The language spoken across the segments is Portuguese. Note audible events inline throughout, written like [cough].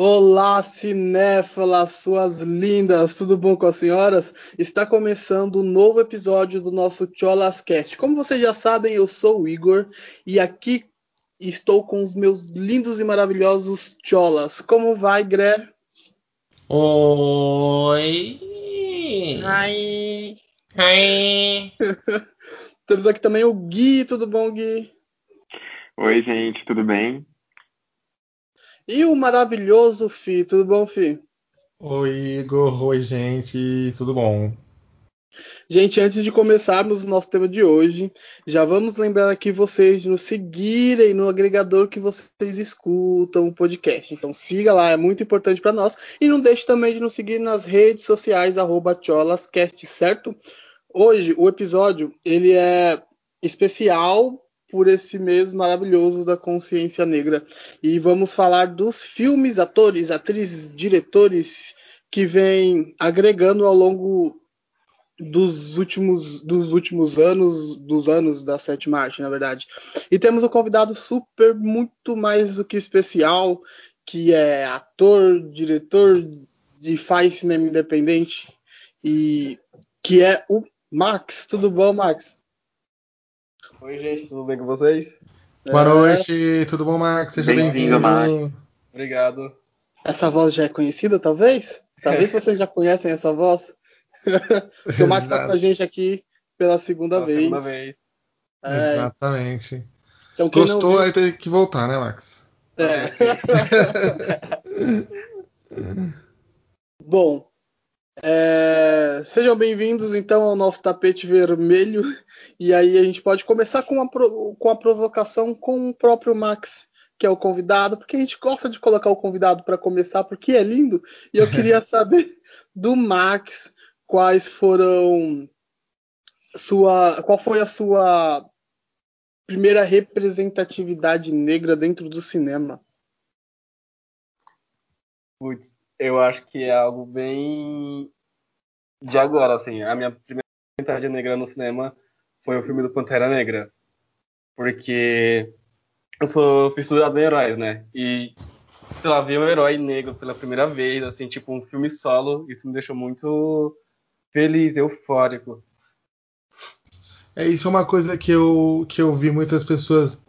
Olá, cinéfilas, suas lindas, tudo bom com as senhoras? Está começando um novo episódio do nosso Cholas Cast. Como vocês já sabem, eu sou o Igor e aqui estou com os meus lindos e maravilhosos Cholas. Como vai, Gré? Oi! Ai! Ai! [laughs] Temos aqui também o Gui, tudo bom, Gui? Oi, gente, tudo bem? E o maravilhoso Fi, tudo bom, Fi? Oi, Igor. Oi, gente. Tudo bom? Gente, antes de começarmos o nosso tema de hoje, já vamos lembrar aqui vocês de nos seguirem no agregador que vocês escutam o podcast. Então siga lá, é muito importante para nós. E não deixe também de nos seguir nas redes sociais, arroba cholascast, certo? Hoje, o episódio, ele é especial por esse mês maravilhoso da consciência negra. E vamos falar dos filmes, atores, atrizes, diretores que vêm agregando ao longo dos últimos, dos últimos anos, dos anos da sétima arte, na verdade. E temos um convidado super, muito mais do que especial, que é ator, diretor e faz cinema independente, e que é o Max. Tudo bom, Max? Oi, gente, tudo bem com vocês? Boa noite, tudo bom, Max? Seja Bem-vindo, bem-vindo. Obrigado. Essa voz já é conhecida, talvez? Talvez [laughs] vocês já conhecem essa voz. [laughs] Porque o Max está com a gente aqui pela segunda Pela vez. segunda vez. É, Exatamente. então quem não Gostou, viu- aí tem que voltar, né, Max? É. [laughs] Bom, é, sejam bem-vindos então ao nosso tapete vermelho. E aí a gente pode começar com a, com a provocação com o próprio Max, que é o convidado, porque a gente gosta de colocar o convidado para começar, porque é lindo. E eu queria [laughs] saber do Max quais foram sua, qual foi a sua primeira representatividade negra dentro do cinema. Putz, eu acho que é algo bem de agora, assim. A minha primeira vontade negra no cinema foi o filme do Pantera Negra. Porque eu sou fissurado em heróis, né? E, sei lá, ver um herói negro pela primeira vez, assim, tipo um filme solo, isso me deixou muito feliz, eufórico. É isso é uma coisa que eu, que eu vi muitas pessoas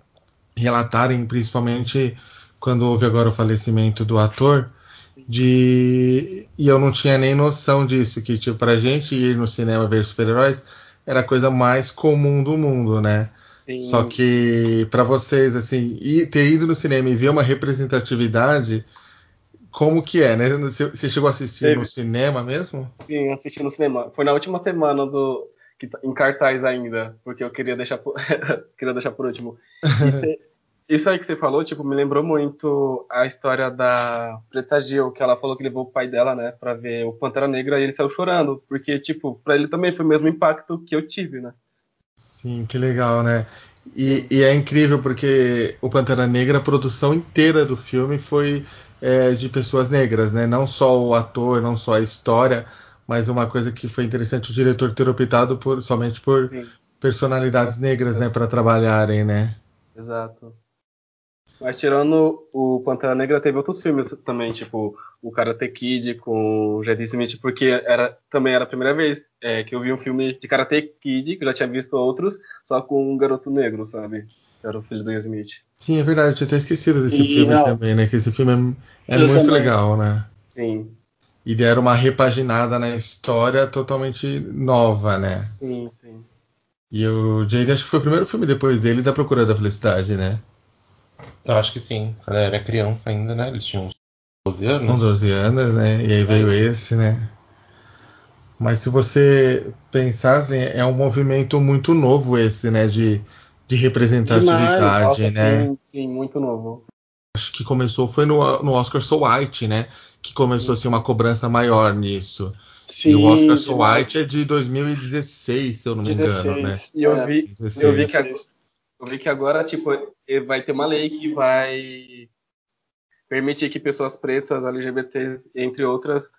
relatarem, principalmente quando houve agora o falecimento do ator, de e eu não tinha nem noção disso, que tipo, pra gente ir no cinema ver super-heróis era a coisa mais comum do mundo, né? Sim, Só que pra vocês, assim, ir- ter ido no cinema e ver uma representatividade, como que é, né? Você você chegou a assistir Teve. no cinema mesmo? Sim, assisti no cinema. Foi na última semana do que tá em cartaz ainda, porque eu queria deixar por, [laughs] queria deixar por último. E te- [laughs] Isso aí que você falou, tipo, me lembrou muito a história da Preta Gil, que ela falou que levou o pai dela, né, pra ver o Pantera Negra e ele saiu chorando, porque tipo, pra ele também foi o mesmo impacto que eu tive, né? Sim, que legal, né? E, e é incrível porque o Pantera Negra, a produção inteira do filme foi é, de pessoas negras, né? Não só o ator, não só a história, mas uma coisa que foi interessante o diretor ter optado por somente por Sim, personalidades negras, né, para trabalharem, né? exato. Mas tirando o Pantera Negra, teve outros filmes também, tipo o Karate Kid com o Jaden Smith, porque era, também era a primeira vez é, que eu vi um filme de Karate Kid, que eu já tinha visto outros, só com um garoto negro, sabe? Que era o filho do Will Smith. Sim, é verdade, eu tinha até esquecido desse E, filme não. também, né? Que esse filme é, é muito também. legal, né? Sim, E deram uma repaginada na história totalmente nova, né? sim, sim. E o Jade acho que foi o primeiro filme depois dele da Procura da Felicidade, né? Eu acho que sim. Eu era criança ainda, né? Ele tinha uns 12 Com anos. 12 anos, né? E aí veio esse, né? Mas se você pensar, assim, é um movimento muito novo esse, né? De, de representatividade, Nossa, né? sim, sim, muito novo. Acho que começou, foi no, no Oscar So White, né? Que começou assim, uma cobrança maior nisso. Sim, e o Oscar So. White é de 2016, se eu não me engano, né? E eu É, vi, 16. eu vi que, 16. Eu vi que agora, tipo, vai ter uma lei que vai permitir que pessoas pretas, LGBTs, entre outras,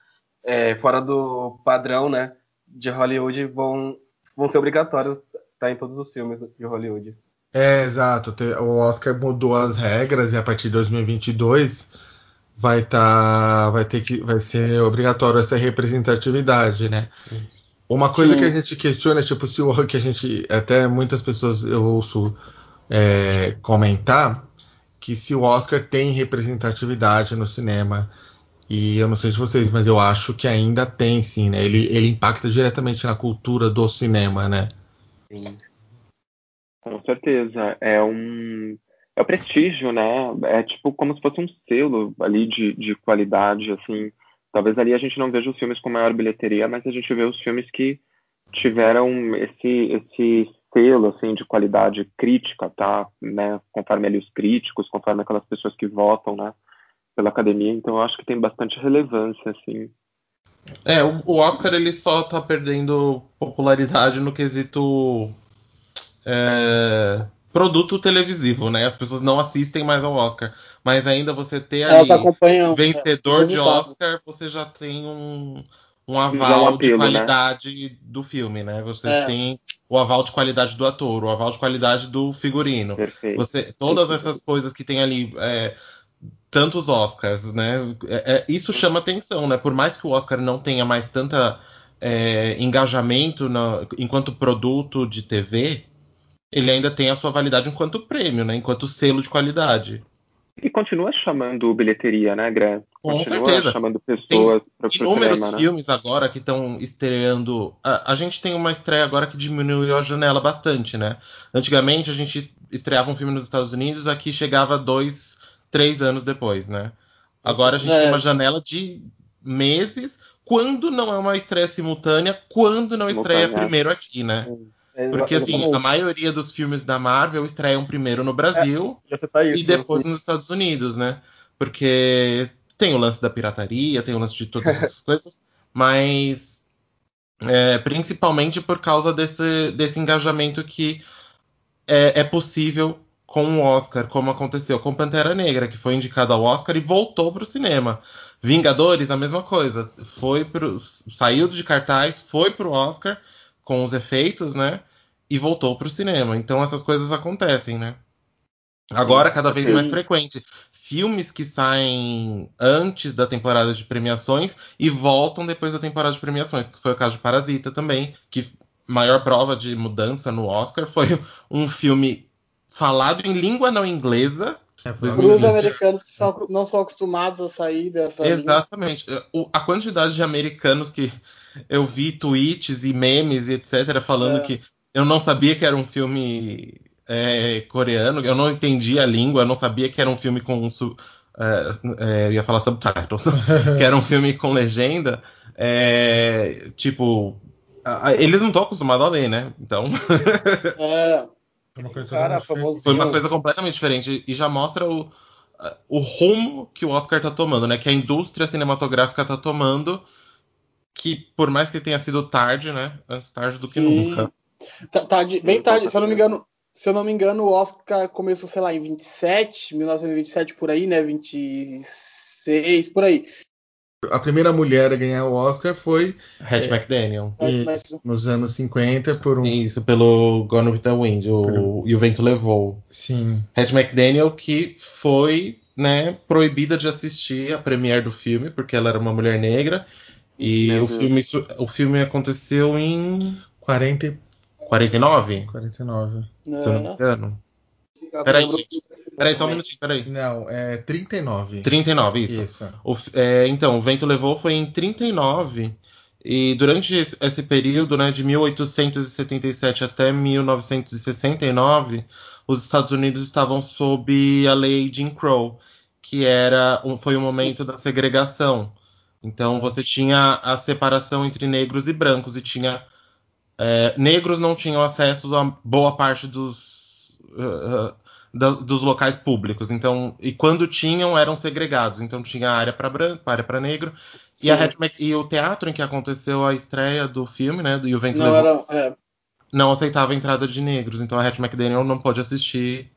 eh, fora do padrão, né, de Hollywood, vão, vão ser obrigatórias estar em todos os filmes de Hollywood. É, exato. O Oscar mudou as regras e a partir de 2022 vai tá, vai ter que, vai ser obrigatório essa representatividade, né? Uma coisa Sim. que a gente questiona, tipo, se o [laughs] que a gente até muitas pessoas eu ouço é, comentar que se o Oscar tem representatividade no cinema e eu não sei de vocês, mas eu acho que ainda tem sim, né? Ele, ele impacta diretamente na cultura do cinema, né? Com certeza. É um. É o prestígio, né? É tipo como se fosse um selo ali de, de qualidade, assim. Talvez ali a gente não veja os filmes com maior bilheteria, mas a gente vê os filmes que tiveram esse, esse selo, assim, de qualidade crítica, tá? Né? Conforme ali os críticos, conforme aquelas pessoas que votam, né? Pela academia. Então eu acho que tem bastante relevância, assim. É, o, Oscar ele só tá perdendo popularidade no quesito é, produto televisivo, né? As pessoas não assistem mais ao Oscar. Mas ainda você ter ali Elas acompanham. vencedor é, de. Oscar, você já tem um, um Já aval um de apelo, né? qualidade do filme, né? Você É. tem o aval de qualidade do ator, o aval de qualidade do figurino. Perfeito. Você, todas essas coisas que tem ali, é, tantos Oscars, né? É- é- isso chama atenção, né? Por mais que o Oscar não tenha mais tanta é, engajamento na- enquanto produto de TV, ele ainda tem a sua validade enquanto prêmio, né? Enquanto selo de qualidade. E continua chamando bilheteria, né, Grant? Com Continua certeza. chamando pessoas para o Inúmeros cinema, né? filmes agora que estão estreando. A, a gente tem uma estreia agora que diminuiu a janela bastante, né? Antigamente a gente estreava um filme nos Estados Unidos, aqui chegava dois, três anos depois, né? Agora a gente É. tem uma janela de meses, quando não é uma estreia simultânea, quando não estreia Simultânea. primeiro aqui, né? Exa- Porque assim, a maioria dos filmes da Marvel estreiam primeiro no Brasil citar isso, e depois nos Estados Unidos, né? Porque tem o lance da pirataria, tem o lance de todas essas [laughs] coisas, mas é, principalmente por causa desse, desse engajamento que é, é possível com o Oscar, como aconteceu com Pantera Negra, que foi indicado ao Oscar e voltou para o cinema. Vingadores, a mesma coisa. Foi pro, saiu de cartaz, foi pro Oscar com os efeitos, né? E voltou pro cinema. Então essas coisas acontecem, né? Agora, cada vez mais frequente. Filmes que saem antes da temporada de premiações e voltam depois da temporada de premiações, que foi o caso de Parasita também, que maior prova de mudança no Oscar foi [laughs] um filme falado em língua não inglesa. É, Para os americanos que são- não são acostumados a sair dessa. Exatamente. O- a quantidade de americanos que eu vi tweets e memes e etc. falando É. que eu não sabia que era um filme é, coreano, eu não entendia a língua, eu não sabia que era um filme com su- é, é, eu ia falar subtitles, [laughs] que era um filme com legenda. é, tipo, a- a- eles não estão acostumados a ler, né? Então [laughs] É, É uma coisa Cara, foi uma coisa completamente diferente e já mostra o, o rumo que o Oscar tá tomando, né? Que a indústria cinematográfica tá tomando, que por mais que tenha sido tarde, né? Antes tarde do que Sim. nunca. tá- tá de- bem tarde, se eu não me engano. Se eu não me engano, o Oscar começou, sei lá, em 27, 1927 por aí, né? 26, por aí. A primeira mulher a ganhar o Oscar foi Hatch McDaniel. E- Mas, nos anos 50 por um. Isso, pelo Gone with the Wind, o, e o vento levou. Sim. Hatch McDaniel que foi, né, proibida de assistir a premiere do filme, porque ela era uma mulher negra. E Meu o Deus. filme, o filme aconteceu em 40 e 49, 49. se eu não me engano. Peraí, só um minutinho, peraí. Não, é 39. 39, isso. Isso. O é, então, o vento levou foi em 39 e durante esse, esse período, né, de 1877 até 1969, os Estados Unidos estavam sob a lei Jim Crow, que era foi o momento da segregação. Então você tinha a separação entre negros e brancos e tinha é, negros não tinham acesso a boa parte dos uh, da- dos locais públicos. Então, e quando tinham eram segregados. Então tinha área para branco, área para negro. E, a Sim. Hatch Mc- e o teatro em que aconteceu a estreia do filme, né, do E o Vento Não Levou, era. É, não aceitava a entrada de negros. Então a Hatch McDaniel não pôde assistir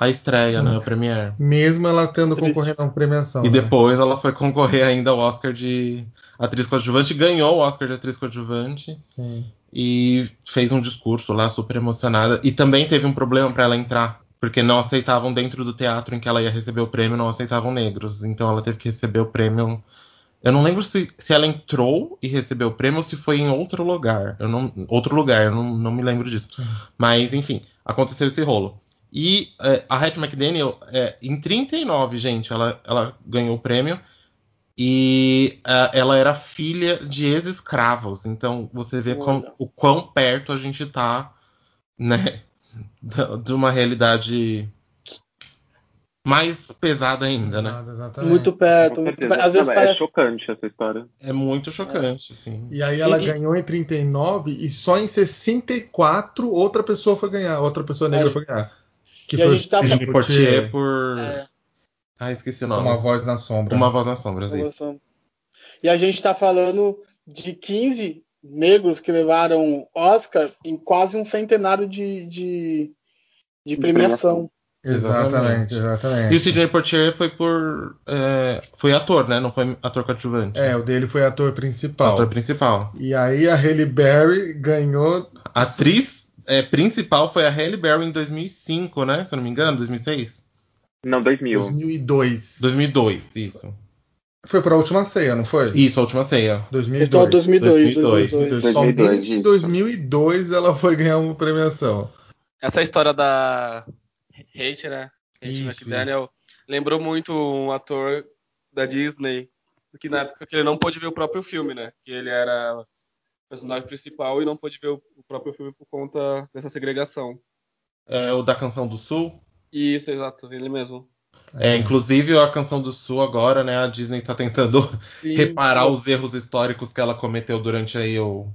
a estreia, né, a premiere. Mesmo ela tendo Triste. concorrendo a uma premiação. E né? depois ela foi concorrer ainda ao Oscar de atriz coadjuvante, ganhou o Oscar de atriz coadjuvante Sim. e fez um discurso lá super emocionada. E também teve um problema para ela entrar Porque não aceitavam dentro do teatro em que ela ia receber o prêmio, não aceitavam negros. Então ela teve que receber o prêmio. Eu não lembro se, se ela entrou e recebeu o prêmio ou se foi em outro lugar. Eu não, outro lugar, eu não, não me lembro disso. Mas, enfim, aconteceu esse rolo. E é, a Hattie McDaniel, é, em 39, gente, ela, ela ganhou o prêmio. E é, ela era filha de ex-escravos. Então você vê Olha. o quão perto a gente tá, né? [laughs] De uma realidade mais pesada ainda, né? Muito perto, Com muito perto. Às vezes É parece. chocante essa história. É muito chocante, assim. E aí ela E- ganhou em 39 e só em 64 outra pessoa foi ganhar, outra pessoa negra Aí. foi ganhar. Que E a foi gente tá- o Sidney Portier por. É, Ah, esqueci o nome. Uma voz na sombra. Uma voz nas sombras, isso. E a gente tá falando de 15 negros que levaram Oscar em quase um centenário de, de, de premiação. Exatamente, Exatamente. E o. Sidney Portier foi por. é, foi ator, né? Não foi ator coadjuvante. É, o dele foi ator principal. ator principal. E aí a Halle Berry ganhou. A atriz é, principal foi a Halle Berry em 2005, né? Se eu não me engano, 2006? Não, 2000. 2002. 2002, isso. Foi pra última ceia, não foi? Isso, a última ceia. Então, 2002. 2002, 2002. 2002. Somente 2002, em isso. 2002 ela foi ganhar uma premiação. Essa história da Hate, né? Hate Isso, McDaniel lembrou muito um ator da Disney, que na época que ele não pôde ver o próprio filme, né? Que ele era personagem principal e não pôde ver o o próprio filme por conta dessa segregação. É o da Canção do Sul. Isso, exato, ele mesmo. É, inclusive a Canção do Sul agora, né? A Disney tá tentando Sim. reparar os erros históricos que ela cometeu durante aí o,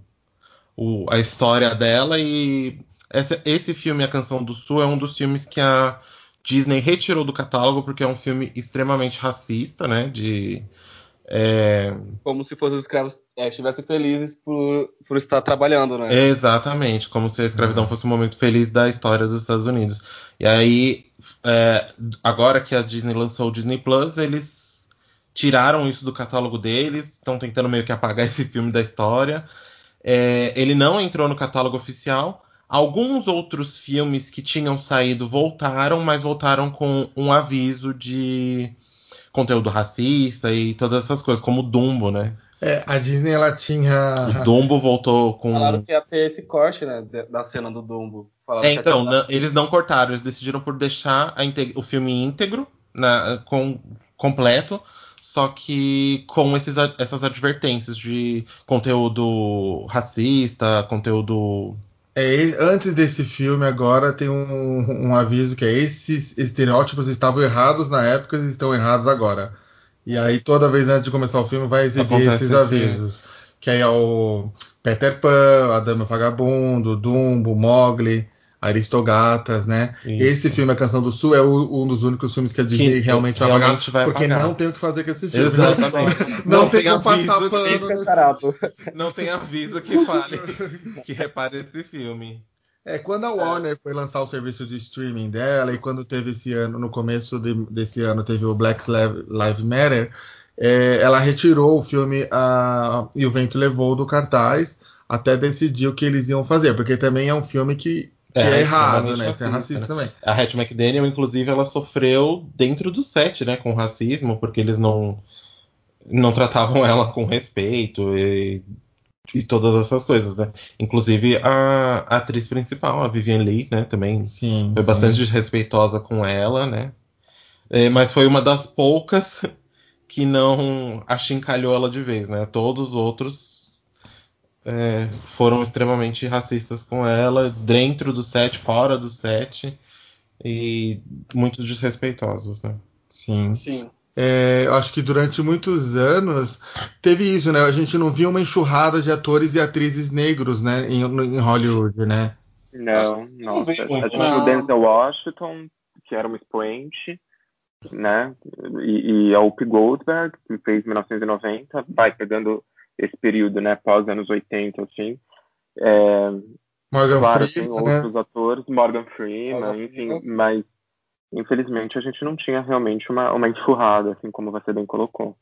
o- a história dela e essa- esse filme A Canção do Sul é um dos filmes que a Disney retirou do catálogo porque é um filme extremamente racista, né? De é, Como se fossem os escravos é, estivessem felizes por, por estar trabalhando, né? exatamente como se a escravidão fosse um momento feliz da história dos Estados Unidos. E aí é, agora que a Disney lançou o Disney Plus, eles tiraram isso do catálogo deles, estão tentando meio que apagar [laughs] esse filme da história. É, ele não entrou no catálogo oficial. Alguns outros filmes que tinham saído voltaram, mas voltaram com um aviso de conteúdo racista e todas essas coisas, como o Dumbo, né? É, a Disney ela O tinha. Dumbo voltou com. Falaram que ia ter esse corte, né? Da cena do Dumbo. Falaram É, então, não- eles não cortaram, eles decidiram por deixar a inte- o filme íntegro, na- com, completo, só que com esses essas advertências de conteúdo racista, conteúdo. É, antes desse filme, agora tem um, um aviso que é esses estereótipos estavam errados na época e estão errados agora. E aí, toda vez antes de começar o filme, vai exibir Acontece esses esse- avisos. Que aí é o Peter Pan, a Dama Vagabundo, Dumbo, Mowgli, Aristogatas, né? Isso. Esse filme, A Canção do Sul, é o- um dos únicos filmes que a Disney Que realmente vai realmente pagar, vai porque não tem o que fazer com esse filme. Exatamente. [laughs] Não, tem como aviso passar que- pano. nesse Descarado. [laughs] Não tem aviso que fale que repare esse filme. É, quando a Warner foi lançar o serviço de streaming dela e quando teve esse ano, no começo de- desse ano, teve o Black Lives Lives Matter, é, ela retirou o filme a, E o Vento Levou do cartaz até decidir o que eles iam fazer, porque também é um filme que, que é, É, errado, extremamente né? Isso é racista, racista também. A Hattie McDaniel, inclusive, ela sofreu dentro do set, né, com racismo, porque eles não não tratavam [laughs] ela com respeito e, e todas essas coisas, né? Inclusive a, a atriz principal, a Vivian Lee, né, também Sim. foi sim. bastante desrespeitosa com ela, né? É, mas foi uma das poucas [laughs] que não achincalhou ela de vez, né? Todos os outros é, foram extremamente racistas com ela, dentro do set, fora do set, e muito desrespeitosos, né? Sim. Sim. É, eu acho que durante muitos anos teve isso, né? A gente não via uma enxurrada de atores e atrizes negros, né? Em, em Hollywood, né? Não, nossa. A gente tinha o. Denzel Washington, que era um expoente, né? E, e a Whoopi Goldberg, que fez 1990, vai pegando esse período, né? Pós anos 80, assim. É, Morgan claro, tem Freeman, né? outros atores, Morgan Freeman, Morgan enfim, Freeman. mas infelizmente a gente não tinha realmente uma, uma enxurrada, assim como você bem colocou.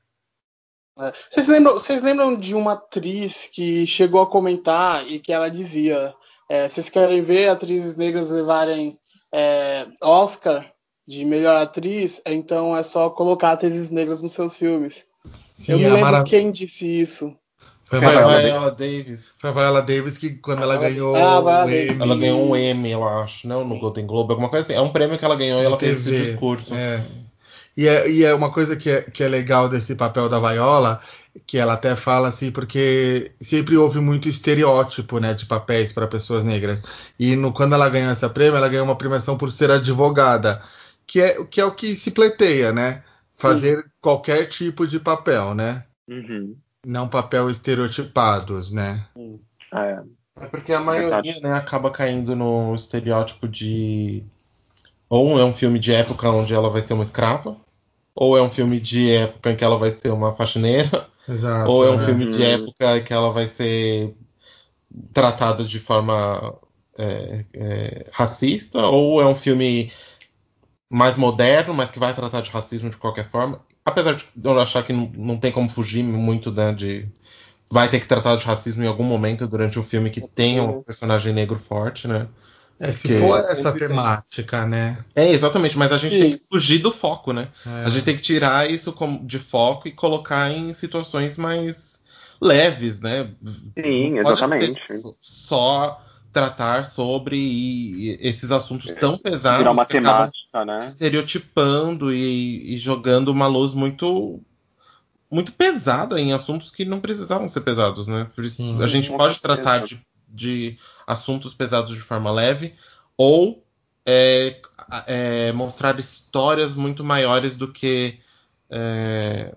É. Vocês lembram, vocês lembram de uma atriz que chegou a comentar e que ela dizia: é, vocês querem ver atrizes negras levarem é, Oscar de melhor atriz, então é só colocar atrizes negras nos seus filmes. Sim, eu não a lembro Mara- quem disse isso. Foi a Viola, Viola Davis. foi a Viola Davis que quando ela ganhou Ah, o Davis. Emmy Ela ganhou um. Emmy, eu acho, não no Golden Globe, alguma coisa assim. É um prêmio que ela ganhou e ela fez esse TV. discurso. É. E, é, e é uma coisa que é, que é legal desse papel da Viola, que ela até fala assim, porque sempre houve muito estereótipo né, de papéis para pessoas negras. E no, quando ela ganhou essa prêmio, ela ganhou uma premiação por ser advogada, que é, que é o que se pleiteia, né? Fazer qualquer tipo de papel, né? Uhum. Não papel estereotipados, né? É. É porque a maioria, né, acaba caindo no estereótipo de. Ou é um filme de época onde ela vai ser uma escrava, ou é um filme de época em que ela vai ser uma faxineira, Exato. ou é um né? filme de Hum. época em que ela vai ser tratada de forma é, é, racista, ou é um filme mais moderno, mas que vai tratar de racismo de qualquer forma. Apesar de eu achar que não, não tem como fugir muito né, de. Vai ter que tratar de racismo em algum momento durante o filme que tenha um personagem negro forte, né? É, se for essa sempre tem. temática, né? É, exatamente, mas a gente Sim. tem que fugir do foco, né? É. A gente tem que tirar isso como- de foco e colocar em situações mais leves, né? Sim, exatamente. Só tratar sobre e- e esses assuntos tão pesados Virar uma temática, né? estereotipando e, e jogando uma luz muito muito pesada em assuntos que não precisavam ser pesados, né? Por isso, Sim. a gente pode certeza. tratar de, de assuntos pesados de forma leve ou é, é, mostrar histórias muito maiores do que é,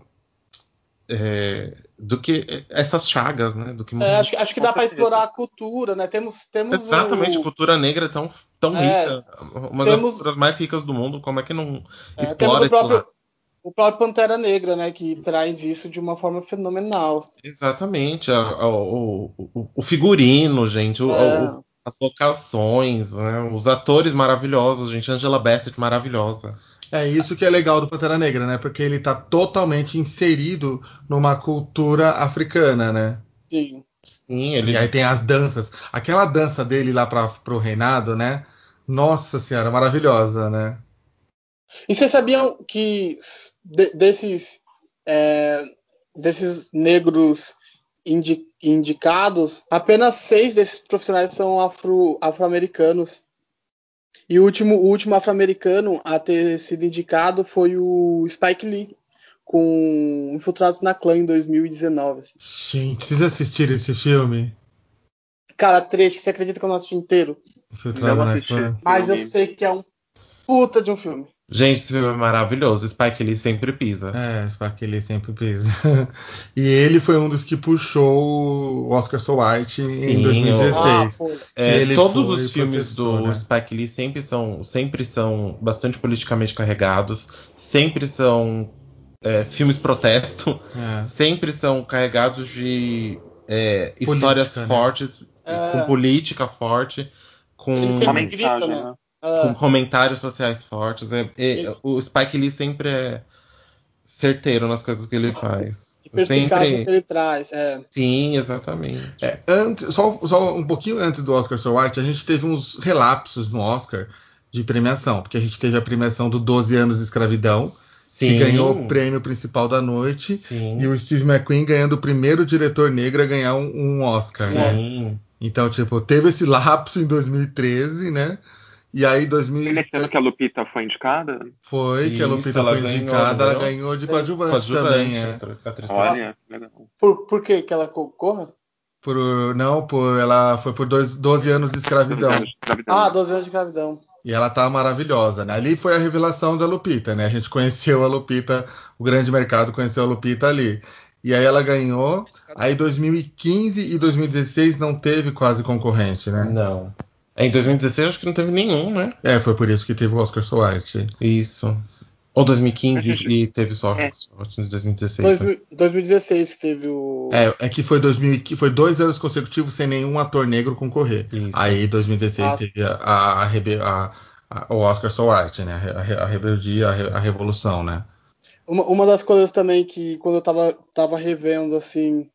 é, do que essas chagas, né? Do que É, acho, que- acho que dá para explorar a cultura, né? Temos, temos Exatamente, o, cultura negra é tão, tão É, rica, uma das temos- culturas mais ricas do mundo, como é que não é, explora o próprio, lado? o próprio Pantera Negra, né? Que traz isso de uma forma fenomenal. Exatamente, a- a- o, o- o figurino, gente, o- É. o- as locações, né, os atores maravilhosos, gente, Angela Bassett maravilhosa. É isso que é legal do Pantera Negra, né? Porque ele tá totalmente inserido numa cultura africana, né? Sim. Sim, ele E aí tem as danças. Aquela dança dele lá pra, pro reinado, né? Nossa senhora, maravilhosa, né? E vocês sabiam que de- desses, é, desses negros indi- indicados, apenas seis desses profissionais são afro- afro-americanos. E o último, o último afro-americano a ter sido indicado foi o Spike Lee, com Infiltrados na Clã em 2019. assim. Gente, vocês assistiram esse filme? Cara, trecho, você acredita que eu não assisti inteiro? Infiltrado Não na. Clã. Mas eu sei que é um puta de um filme. Gente, esse filme é maravilhoso. Spike Lee sempre pisa. É, Spike Lee sempre pisa. [laughs] e ele foi um dos que puxou o Oscar So White em Sim, 2016. Ah, pô. É, ele todos os filmes do né? Spike Lee sempre são, sempre são bastante politicamente carregados, sempre são é, filmes protesto, É. sempre são carregados de é, Política, histórias né? fortes, É. com política forte, com, Ele sempre grita, né? Ah, com comentários sociais fortes. É- é- o Spike Lee sempre é certeiro nas coisas que ele faz. que perspicácia que Sempre. ele traz. É. Sim, exatamente. É, antes, só, só um pouquinho antes do Oscar So White, a gente teve uns relapsos no Oscar de premiação, porque a gente teve a premiação do 12 anos de escravidão, que Sim. ganhou o prêmio principal da noite, Sim. e o Steve McQueen ganhando o primeiro diretor negro a ganhar um, um Oscar. né? Sim. Então, tipo, teve esse lapso em 2013, né? E aí, Foi 2000 nesse ano que a Lupita foi indicada? foi que a Isso, Lupita foi ganhou, indicada, não ela ganhou? ganhou de coadjuvante também, é. Olha, legal. Por, por que que ela concorra? Por, não, por ela foi por dois, 12 anos de escravidão. Dois anos de escravidão. Ah, 12 anos de gravidão. E ela tá maravilhosa, né? Ali foi a revelação da Lupita, né? A gente conheceu a Lupita, o grande mercado conheceu a Lupita ali. E aí ela ganhou. Aí 2015 e 2016 não teve quase concorrente, né? Não. Em 2016 acho que não teve nenhum, né? É, foi por isso que teve o Oscar So White. Isso. Ou 2015 Mas, gente, e teve só é. em 2016. né? 2000 2016 que teve o. É, é que foi 2000, que foi dois anos consecutivos sem nenhum ator negro concorrer. Isso. Aí 2016 Ah. teve a, a- a a- a- o Oscar So White, né? A, re- a rebeldia, a, re- a revolução, né? Uma, uma das coisas também que quando eu tava, tava revendo, assim,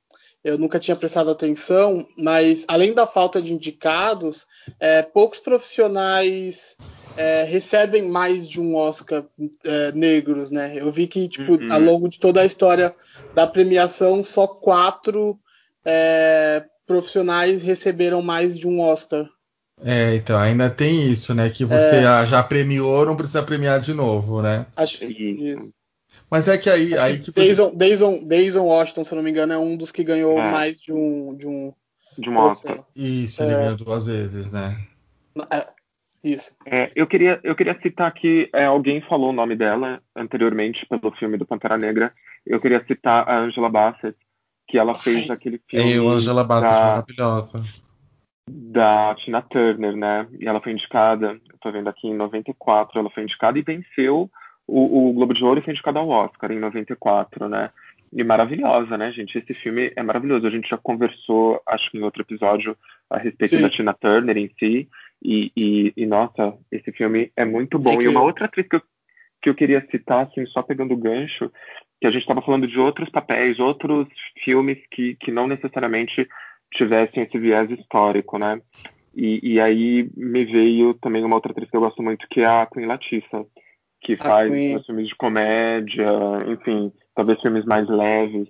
eu nunca tinha prestado atenção, mas além da falta de indicados, é, poucos profissionais é, recebem mais de um Oscar é, negros, né? Eu vi que, tipo, Uhum. ao longo de toda a história da premiação, só quatro é, profissionais receberam mais de um Oscar. É, então, ainda tem isso, né? Que você ah, já premiou, não precisa premiar de novo, né? Acho Isso. isso. Mas é que aí, aí que Denzel, Denzel, Denzel Washington, se eu não me engano, é um dos que ganhou É. mais de um. De um De Oscar. troféu. Isso, ele É. ganhou duas vezes, né? É, isso. É, eu, queria, eu queria citar que é, alguém falou o nome dela anteriormente pelo filme do Pantera Negra. Eu queria citar a Angela Bassett, que ela fez Ai. aquele filme Eu, Angela Bassett, da, maravilhosa. da Tina Turner, né? E ela foi indicada, eu tô vendo aqui, em 94, ela foi indicada e venceu o, o Globo de Ouro e foi indicada ao Oscar em 94, né? E maravilhosa, né, gente? Esse filme é maravilhoso. A gente já conversou, acho que em outro episódio, a respeito Sim. da Tina Turner em si. E, e, e, nossa, esse filme é muito bom. E Incrível. uma outra atriz que eu, que eu queria citar, assim, só pegando o gancho, que a gente estava falando de outros papéis, outros filmes que, que não necessariamente tivessem esse viés histórico, né? E, e aí me veio também uma outra atriz que eu gosto muito, que é a Queen Latifah, que faz Queen. filmes de comédia, enfim, talvez filmes mais leves,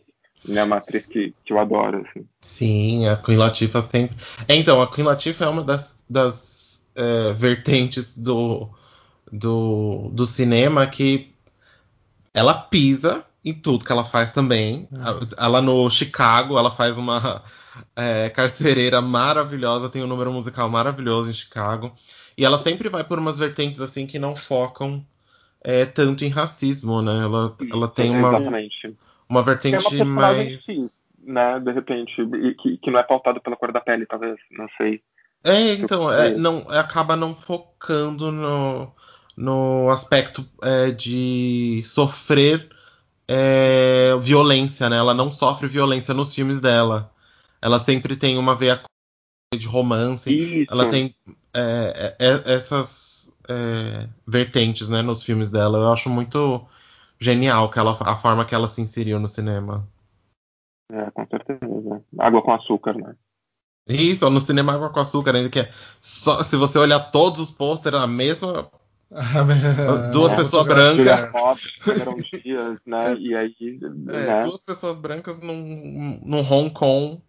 né? Uma atriz que, que eu adoro, assim. Sim, a Queen Latifah sempre. É, então, a Queen Latifah é uma das, das é, vertentes do, do, do cinema que ela pisa em tudo que ela faz também. A- Ela no Chicago, ela faz uma é, carcereira maravilhosa, tem um número musical maravilhoso em Chicago. E ela sempre vai por umas vertentes assim que não focam é, tanto em racismo, né? Ela, ela tem uma, Exatamente. uma uma vertente personagem mais. sim, né? De repente, e que, que não é pautado pela cor da pele, talvez, não sei. É, então, é, É. não, acaba não focando no, no aspecto é, de sofrer é, violência, né? Ela não sofre violência nos filmes dela. Ela sempre tem uma veia de romance. Isso. Ela tem é, é, é, essas é, vertentes, né, nos filmes dela. Eu acho muito genial que ela, a forma que ela se inseriu no cinema. É, com certeza. Água com açúcar, né? Isso, no cinema Água com Açúcar, ainda que é só, se você olhar todos os pôsteres, a mesma [laughs] Duas É, pessoas brancas. Diaz, né? [laughs] E aí, É, né? duas pessoas brancas num, num Hong Kong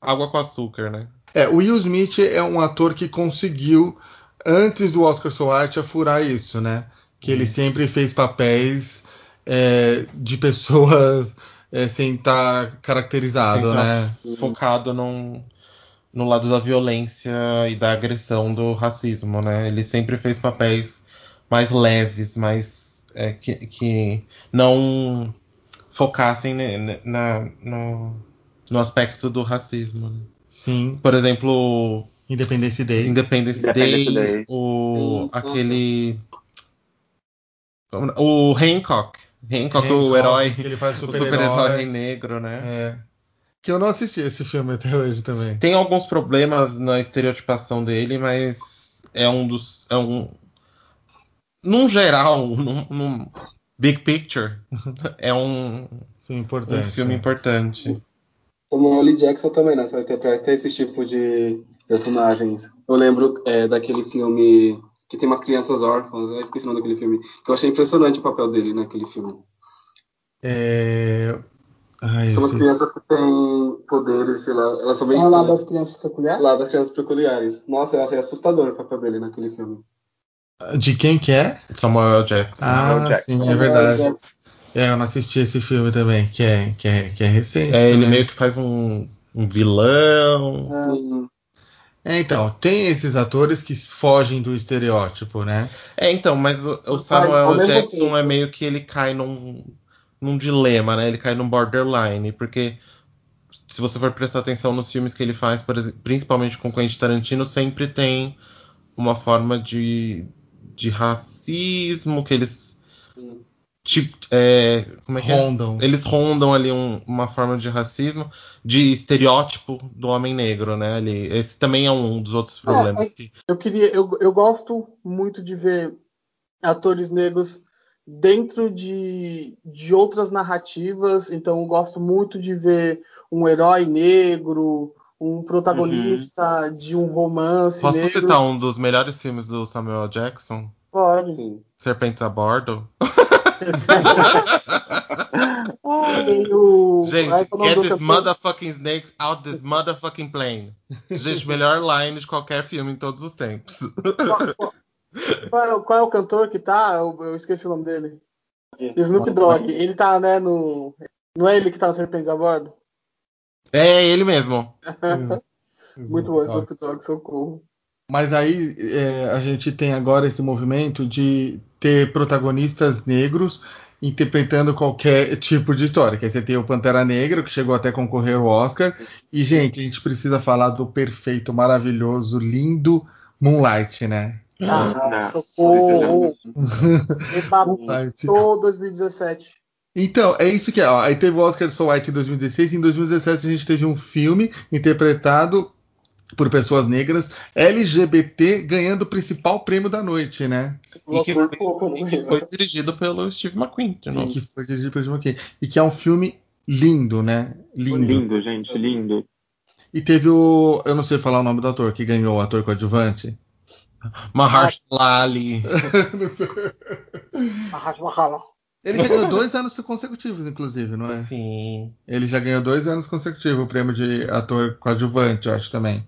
água com açúcar, né? É, o Will Smith é um ator que conseguiu, antes do Oscar So White, a furar isso, né? Que ele sempre fez papéis é, de pessoas é, sem estar caracterizado, Sem né? Focado num, no lado da violência e da agressão do racismo, né? Ele sempre fez papéis mais leves, mais é, que, que não focassem ne- na, no, no aspecto do racismo. né? Sim, Por exemplo, Independence Day. Independence, Independence Day, Day. o aquele o Hancock, Hancock, o Hancock, herói, que ele faz o super-herói. negro, né? É. Que eu não assisti esse filme até hoje também. Tem alguns problemas na estereotipação dele, mas é um dos é um num geral, num, num big picture, é um, um importante. filme né? importante. Samuel L. Jackson também, né? Só interpreta esse tipo de personagens. Eu lembro é, daquele filme que tem umas crianças órfãs, eu esqueci o nome daquele filme, que eu achei impressionante o papel dele naquele filme. É... Ai, São umas esse- crianças que têm poderes, sei lá, elas são bem... Ah, lá das crianças peculiares? Lá das crianças peculiares. Nossa, eu achei assustador o papel dele naquele filme. De quem que é? Samuel Jackson. Ah, Jackson. sim, é verdade. É, eu não assisti esse filme também, que é, que é, que é recente. É, ele meio que faz um, um vilão. Sim. É, então, tem esses atores que fogem do estereótipo, né? É, então, mas o, o Samuel Jackson tempo- é meio que ele cai num, num dilema, né? Ele cai num borderline, porque se você for prestar atenção nos filmes que ele faz, por exemplo, principalmente com Quentin Tarantino, sempre tem uma forma de, de racismo que eles Tipo, é, como é que é? Rondam. Eles rondam ali um- uma forma de racismo, de estereótipo do homem negro, né? Ali. Esse também é um dos outros problemas. é- que- Eu queria, eu, eu gosto muito de ver atores negros dentro de, de outras narrativas. Então, eu gosto muito de ver um herói negro, um protagonista de um romance Posso negro. citar um dos melhores filmes do Samuel Jackson? Pode. Sim. Serpentes a Bordo? [laughs] O... Gente, get this motherfucking snake out this motherfucking plane. Gente, melhor line de qualquer filme em todos os tempos. Qual, qual- qual é, o- qual é o cantor que tá? Eu, eu esqueci o nome dele. Snoop Dogg. Ele tá, né, no. Não é ele que tá no Serpentes a Bordo? É ele mesmo. [laughs] Muito bom, Snoop Dogg, socorro. Mas aí é, a gente tem agora esse movimento de ter protagonistas negros interpretando qualquer tipo de história. Que aí você tem o Pantera Negra, que chegou até a concorrer ao Oscar. E, gente, a gente precisa falar do perfeito, maravilhoso, lindo Moonlight, né? Ah, socorro. Moonlight. Rebatou 2017. Então, é isso que é. Ó. Aí teve o Oscar So White em 2016. E em 2017 a gente teve um filme interpretado por pessoas negras LGBT ganhando o principal prêmio da noite, né? E que, e que foi dirigido pelo Steve McQueen. de E novo. que foi dirigido pelo Jim McKay. E que é um filme lindo, né? Lindo. Lindo, gente, lindo. E teve o. Eu não sei falar o nome do ator que ganhou o ator coadjuvante. Mahershala Ali. [laughs] Rala. Ele já ganhou dois anos consecutivos, inclusive, não é? Sim. Ele já ganhou dois anos consecutivos o prêmio de ator coadjuvante, eu acho também.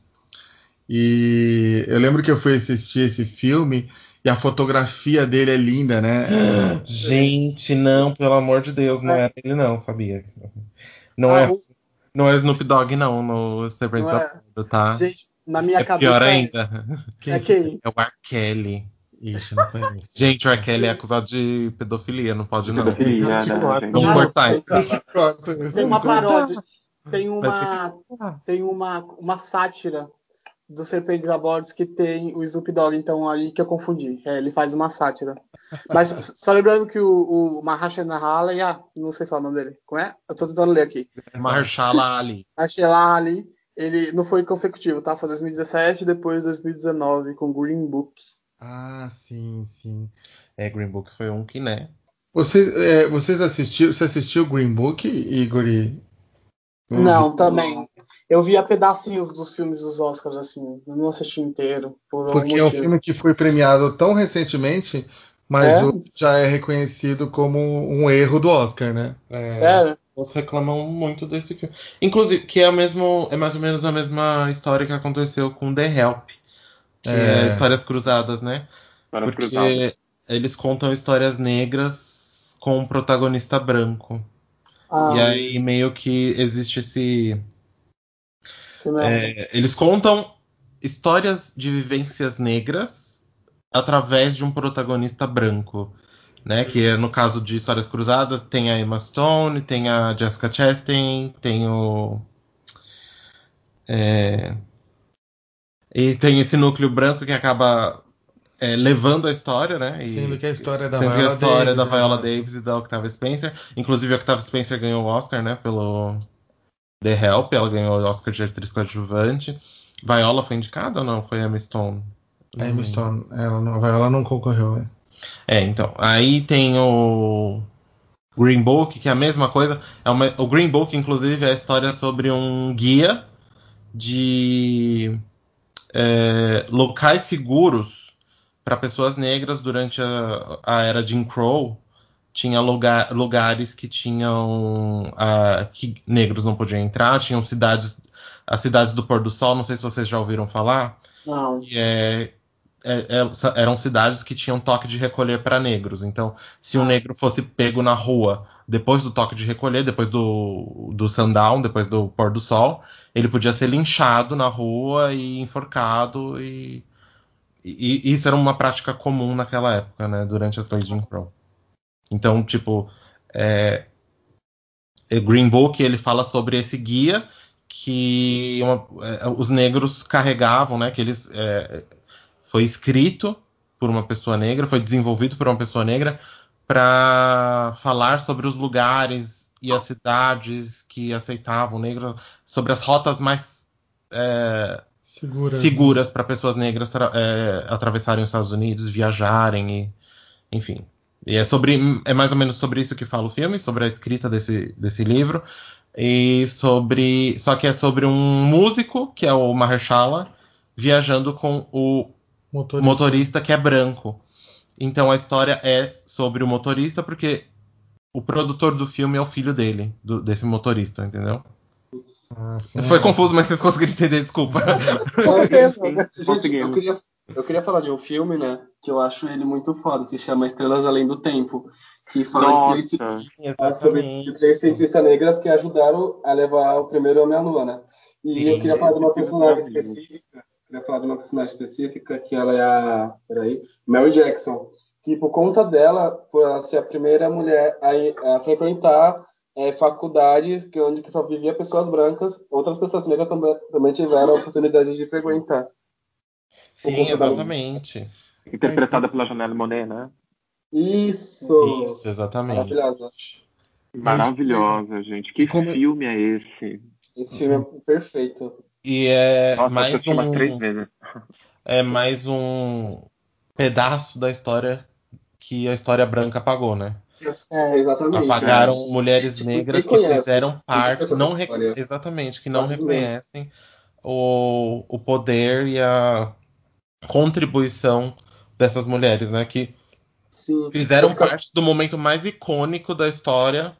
E eu lembro que eu fui assistir esse filme e a fotografia dele é linda, né? [gasps] Gente, não, pelo amor de Deus, não era ele não, sabia? Não Ah, é, o- não é Snoop Dogg não, no Serpentes Não é. tá? Gente, na minha É cabeça. pior é- ainda. É quem? É o R. Kelly. Ixi, não conheço. Gente, o R. Kelly é acusado de pedofilia, não pode não. Pedofilia, né, gente? Vamos Não, cortar tem- isso. Tem uma paródia. Tem uma. Tem uma, uma sátira do Serpentes a Bordos que tem o Snoop Dogg, então aí que eu confundi. É, ele faz uma sátira. Mas [laughs] só lembrando que o, o Mahershala Ali, ah, não sei falar o nome dele. Como é? Eu tô tentando ler aqui. Mahershala Ali. [laughs] Mahershala Ali, ele não foi consecutivo, tá? Foi 2017 e depois 2019 com Green Book. Ah, sim, sim. É, Green Book foi um que, né? Você, é, vocês assistiram, você assistiu Green Book, Igor? Não, também. Eu via pedacinhos dos filmes dos Oscars, assim. Eu não assisti inteiro. Por algum Porque é um filme que foi premiado tão recentemente, mas É? já é reconhecido como um erro do Oscar, né? É, É, Eles reclamam muito desse filme. Inclusive, que é, o mesmo, é mais ou menos a mesma história que aconteceu com The Help. Que é, É. histórias cruzadas, né? Para os Porque eles contam histórias negras com um protagonista branco. ah, E aí meio que existe esse. É, eles contam histórias de vivências negras através de um protagonista branco. Né, que é, no caso de Histórias Cruzadas tem a Emma Stone, tem a Jessica Chastain, tem o. é, e tem esse núcleo branco que acaba é, levando a história, né? e- Sendo que a história é da Sendo Viola a história Davis, da né? Viola Davis e da Octavia Spencer. Inclusive, a Octavia Spencer ganhou o Oscar, né? Pelo The Help. Ela ganhou o Oscar de atriz coadjuvante. Viola foi indicada ou não? Foi Emma Stone? Emma Stone, ela não, a Viola não concorreu, né? É, então. Aí tem o Green Book, que é a mesma coisa. É uma- o Green Book, inclusive, é a história sobre um guia de é, locais seguros para pessoas negras durante a, a era Jim Crow. Tinha lugar- lugares que tinham ah, que negros não podiam entrar, tinham cidades, as cidades do pôr do sol, não sei se vocês já ouviram falar. Não. É- é- é- eram cidades que tinham toque de recolher para negros. Então, se um negro fosse pego na rua depois do toque de recolher, depois do, do sundown, depois do pôr do sol, ele podia ser linchado na rua e enforcado. E, e- e isso era uma prática comum naquela época, né? Durante as leis de Jim Crow. Então, tipo, é, o Green Book ele fala sobre esse guia que uma- é, os negros carregavam, né? Que eles é, foi escrito por uma pessoa negra, foi desenvolvido por uma pessoa negra para falar sobre os lugares e as cidades que aceitavam negros, sobre as rotas mais é, Segura. seguras para pessoas negras é, atravessarem os Estados Unidos, viajarem e enfim. E é sobre é mais ou menos sobre isso que fala o filme, sobre a escrita desse, desse livro. E sobre. Só que é sobre um músico, que é o Mahershala, viajando com o Motorista. motorista que é branco. Então a história é sobre o motorista, porque o produtor do filme é o filho dele, do- desse motorista, entendeu? Ah, sim. Foi confuso, mas vocês conseguiram entender, desculpa. [laughs] Com certeza. Gente, eu queria, eu queria falar de um filme, né? Que eu acho ele muito foda, se chama Estrelas Além do Tempo. Que fala de três, sobre de três cientistas negras que ajudaram a levar o primeiro homem à lua, né? E Sim, eu queria falar de uma é personagem específica. Queria falar de uma personagem específica, que ela é a. Peraí. Mary Jackson. Que por conta dela, foi ela ser a primeira mulher a, a frequentar é, faculdades que, onde que só vivia pessoas brancas, outras pessoas negras também, também tiveram a oportunidade de frequentar. Sim, exatamente. interpretada pela Janelle Monet, né? Isso! Isso, exatamente. Maravilhosa. Maravilhosa, gente. Que como- filme é esse? Esse filme é perfeito. E é Nossa, mais umas três um, vezes. é mais um pedaço da história que a história branca apagou, né? É, exatamente. Apagaram mulheres Tipo, negras que fizeram parte, não re- exatamente, que não reconhecem o, o poder e a contribuição dessas mulheres, né? Que Sim. fizeram parte do momento mais icônico da história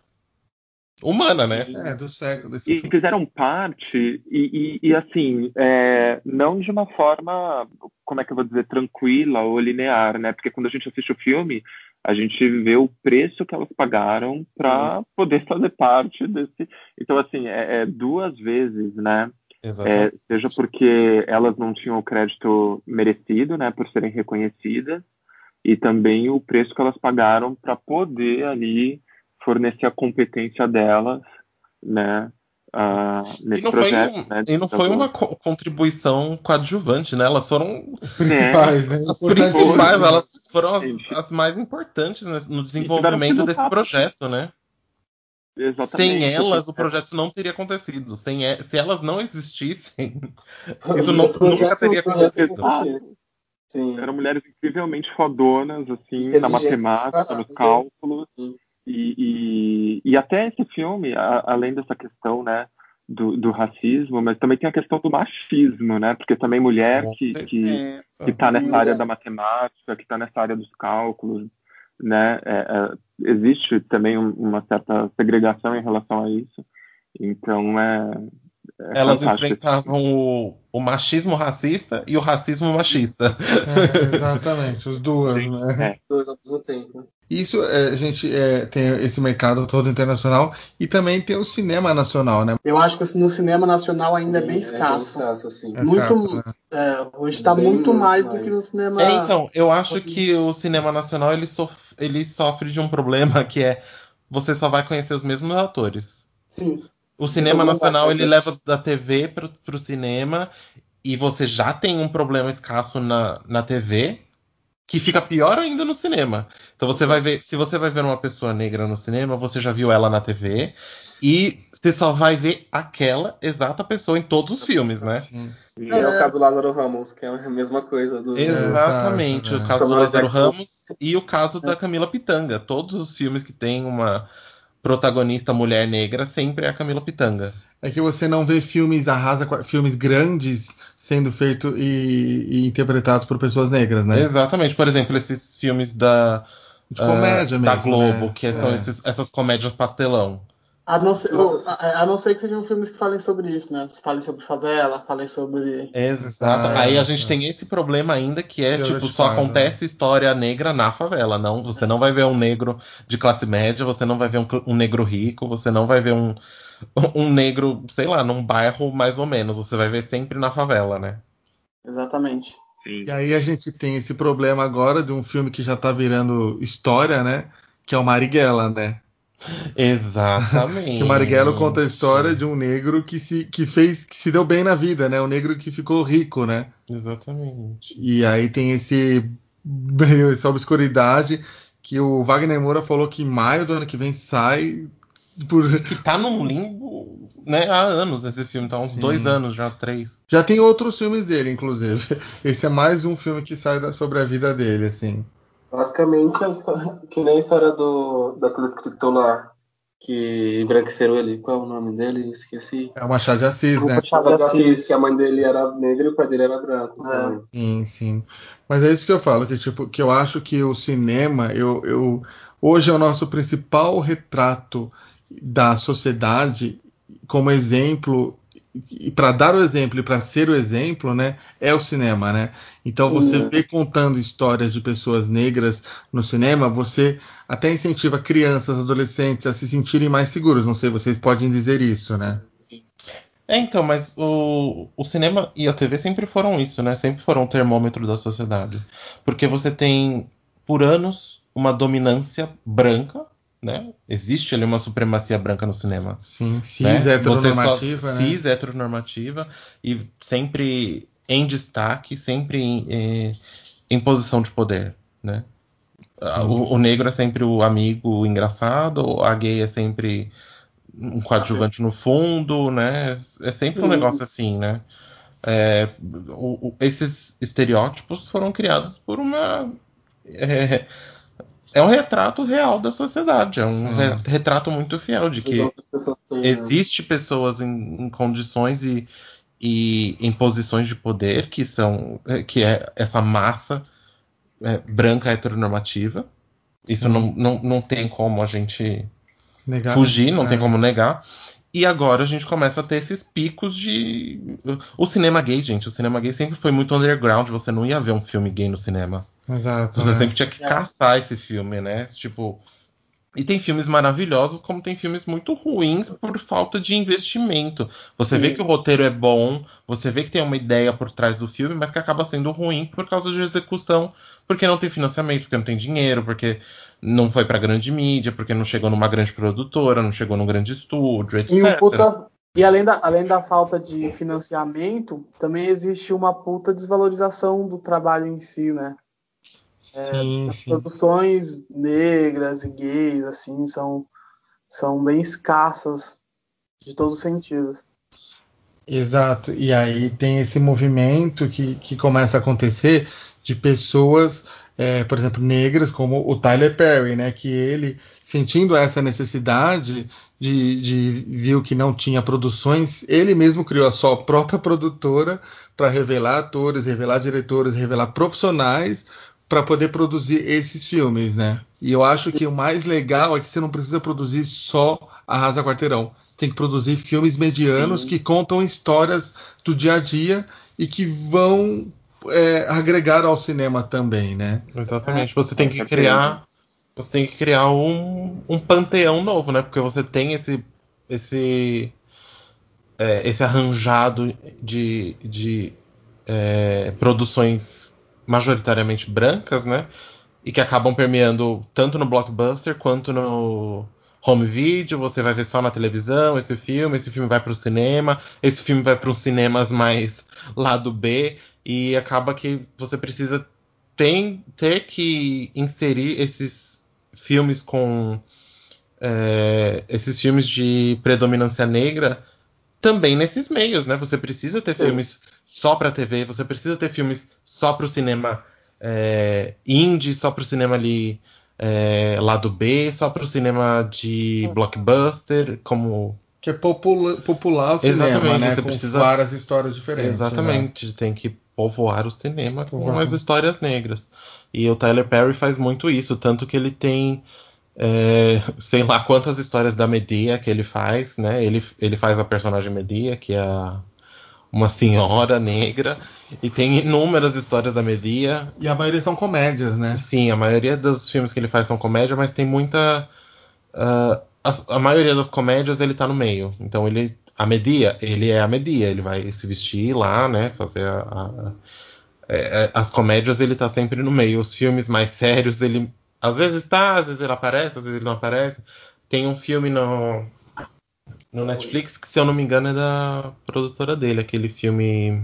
humana, né? É, do século. Desse E fizeram parte, e, e- e, assim, é, não de uma forma, como é que eu vou dizer, tranquila ou linear, né? Porque quando a gente assiste o filme, a gente vê o preço que elas pagaram para poder fazer parte desse. Então, assim, é, é duas vezes, né? É, seja porque elas não tinham o crédito merecido, né, por serem reconhecidas, e também o preço que elas pagaram para poder ali fornecer a competência delas, né, nesse E não, foi, projeto, um- né, e não foi uma co- contribuição coadjuvante, né? Elas foram principais, né? as principais, elas foram as, as mais importantes né, no desenvolvimento desse projeto, né? Exatamente. Sem elas, o projeto não teria acontecido. Sem e- se elas não existissem, [laughs] Isso não- projeto- nunca teria acontecido. Sim. eram mulheres incrivelmente fodonas, assim, na matemática, nos cálculos. E, e, e até esse filme, a- além dessa questão, né, do, do racismo, mas também tem a questão do machismo, né? Porque também mulher que, que, que está nessa área da matemática, que está nessa área dos cálculos, né? é, é, existe também um- uma certa segregação em relação a isso. Então é, é Elas fantástico. enfrentavam o, o machismo racista e o racismo machista. É, [laughs] exatamente, os duas, né? É. Dois ao mesmo tempo. Isso, é, a gente é, tem esse mercado todo internacional e também tem o cinema nacional, né? Eu acho que no cinema nacional ainda é bem Sim, escasso. É bem escasso, sim. É Muito- escasso, né? É, hoje está muito muito mais do mais. que no cinema. É, então, eu acho que o cinema nacional ele, sof- ele sofre de um problema que é você só vai conhecer os mesmos atores. Sim. O cinema nacional ele leva da TV pro, pro cinema e você já tem um problema escasso na, na TV que fica pior ainda no cinema. Então você vai ver, se você vai ver uma pessoa negra no cinema, você já viu ela na TV e você só vai ver aquela exata pessoa em todos os filmes, né? E é o caso do Lázaro Ramos, que é a mesma coisa do. Exatamente, Exato, o né? caso do Samuel Lázaro Jackson. Ramos e o caso da Camila Pitanga. Todos os filmes que tem uma protagonista mulher negra sempre é a Camila Pitanga. É que você não vê filmes arrasa, filmes grandes sendo feitos e, e interpretados por pessoas negras, né? Exatamente. Por exemplo, esses filmes da, De comédia ah, mesmo. da Globo, né? que são É. esses- essas comédias pastelão. A não, ser, a, a não ser que sejam filmes que falem sobre isso, né? Falem sobre favela, falem sobre. Exato. Ah, Aí a gente é. tem esse problema ainda que é tipo só Estereotipado, acontece história negra na favela, não? Você não vai ver um negro de classe média, você não vai ver um, um negro rico, você não vai ver um [laughs] um negro, sei lá, num bairro mais ou menos, você vai ver sempre na favela, né? Exatamente. Sim. E aí a gente tem esse problema agora de um filme que já tá virando história, né? Que é o Marighella, né? Exatamente. Que o Marighella conta a história de um negro que se, que fez, que se deu bem na vida, né? Um negro que ficou rico, né? Exatamente. E aí tem esse [laughs] essa obscuridade que o Wagner Moura falou que em maio do ano que vem sai por [laughs] Que tá num limbo, né, há anos esse filme, tá uns Sim. dois anos já, três. já tem outros filmes dele, inclusive. [laughs] Esse é mais um filme que sai da- sobre a vida dele, assim. Basicamente, a história, que nem a história do, daquele escritor lá, que embranqueceram ele. Qual é o nome dele? Esqueci. É o Machado de Assis, né? Machado de Assis, que a mãe dele era negra e o pai dele era branco. É. Sim, sim. Mas é isso que eu falo, que tipo, que eu acho que o cinema, eu, eu hoje é o nosso principal retrato da sociedade como exemplo e para dar o exemplo e para ser o exemplo, né, é o cinema, né? Então você vê contando histórias de pessoas negras no cinema, você até incentiva crianças, adolescentes a se sentirem mais seguros. Não sei, vocês podem dizer isso, né? É, então, mas o, o cinema e a TV sempre foram isso, né? Sempre foram o termômetro da sociedade. Porque você tem, por anos, uma dominância branca, né? Existe ali uma supremacia branca no cinema. Sim, cis, né? Heteronormativa, só- né? Cis, heteronormativa e sempre em destaque, sempre em, em posição de poder, né? O, o negro é sempre o amigo engraçado, a gay é sempre um coadjuvante no fundo, né? É sempre um Uhum. negócio assim, né? É, o- o- esses estereótipos foram criados por uma. É, é um retrato real da sociedade, é um re- retrato muito fiel de que pessoas têm, né? existe pessoas em, em condições e, e em posições de poder que são que é essa massa é, branca heteronormativa. Isso não, não, não tem como a gente Negar- fugir, não é. tem como negar. E agora a gente começa a ter esses picos de. O cinema gay, gente. O cinema gay sempre foi muito underground. Você não ia ver um filme gay no cinema. Exato. Você né? sempre tinha que caçar esse filme, né? Tipo. E tem filmes maravilhosos, como tem filmes muito ruins por falta de investimento. Você Sim. vê que o roteiro é bom, você vê que tem uma ideia por trás do filme, mas que acaba sendo ruim por causa de execução, porque não tem financiamento, porque não tem dinheiro, porque não foi pra grande mídia, porque não chegou numa grande produtora, não chegou num grande estúdio, etc. E, puta- e além, da, além da falta de financiamento, também existe uma puta desvalorização do trabalho em si, né? Sim, As sim. produções negras e gays, assim, são, são bem escassas de todos os sentidos. Exato. E aí tem esse movimento que, que começa a acontecer de pessoas, é, por exemplo, negras, como o Tyler Perry, né? Que ele, sentindo essa necessidade de, de viu que não tinha produções, ele mesmo criou a sua própria produtora para revelar atores, revelar diretores, revelar profissionais para poder produzir esses filmes, né? E eu acho que o mais legal é que você não precisa produzir só Arrasa Quarteirão. Tem que produzir filmes medianos Sim. que contam histórias do dia a dia e que vão é, agregar ao cinema também, né? Exatamente. Você tem que criar. Você tem que criar um, um panteão novo, né? Porque você tem esse. esse é, esse arranjado de, de é, produções majoritariamente brancas, né? E que acabam permeando tanto no blockbuster quanto no home video. Você vai ver só na televisão esse filme, esse filme vai para o cinema, esse filme vai para os cinemas mais lado B e acaba que você precisa tem, ter que inserir esses filmes com é, esses filmes de predominância negra também nesses meios, né? Você precisa ter Sim. filmes só para TV, você precisa ter filmes só para o cinema é, indie, só para o cinema ali é, lado B, só para o cinema de blockbuster, como Que é popula- popular o cinema, Exatamente, né? você Com precisa- várias histórias diferentes. né? Exatamente, tem que povoar o cinema com as histórias negras. E o Tyler Perry faz muito isso, tanto que ele tem é, sei lá quantas histórias da Medea que ele faz, né? Ele, ele faz a personagem Medea, que é a- uma senhora negra, e tem inúmeras histórias da Medea. E a maioria são comédias, né? Sim, a maioria dos filmes que ele faz são comédia, mas tem muita. ah, as- a, maioria das comédias ele tá no meio. Então ele. A Medea, ele é a Medea, ele vai se vestir lá, né? Fazer a. a- é, é, as comédias ele tá sempre no meio. Os filmes mais sérios, ele. Às vezes tá, às vezes ele aparece, às vezes ele não aparece. Tem um filme no. No Netflix, que se eu não me engano é da produtora dele, aquele filme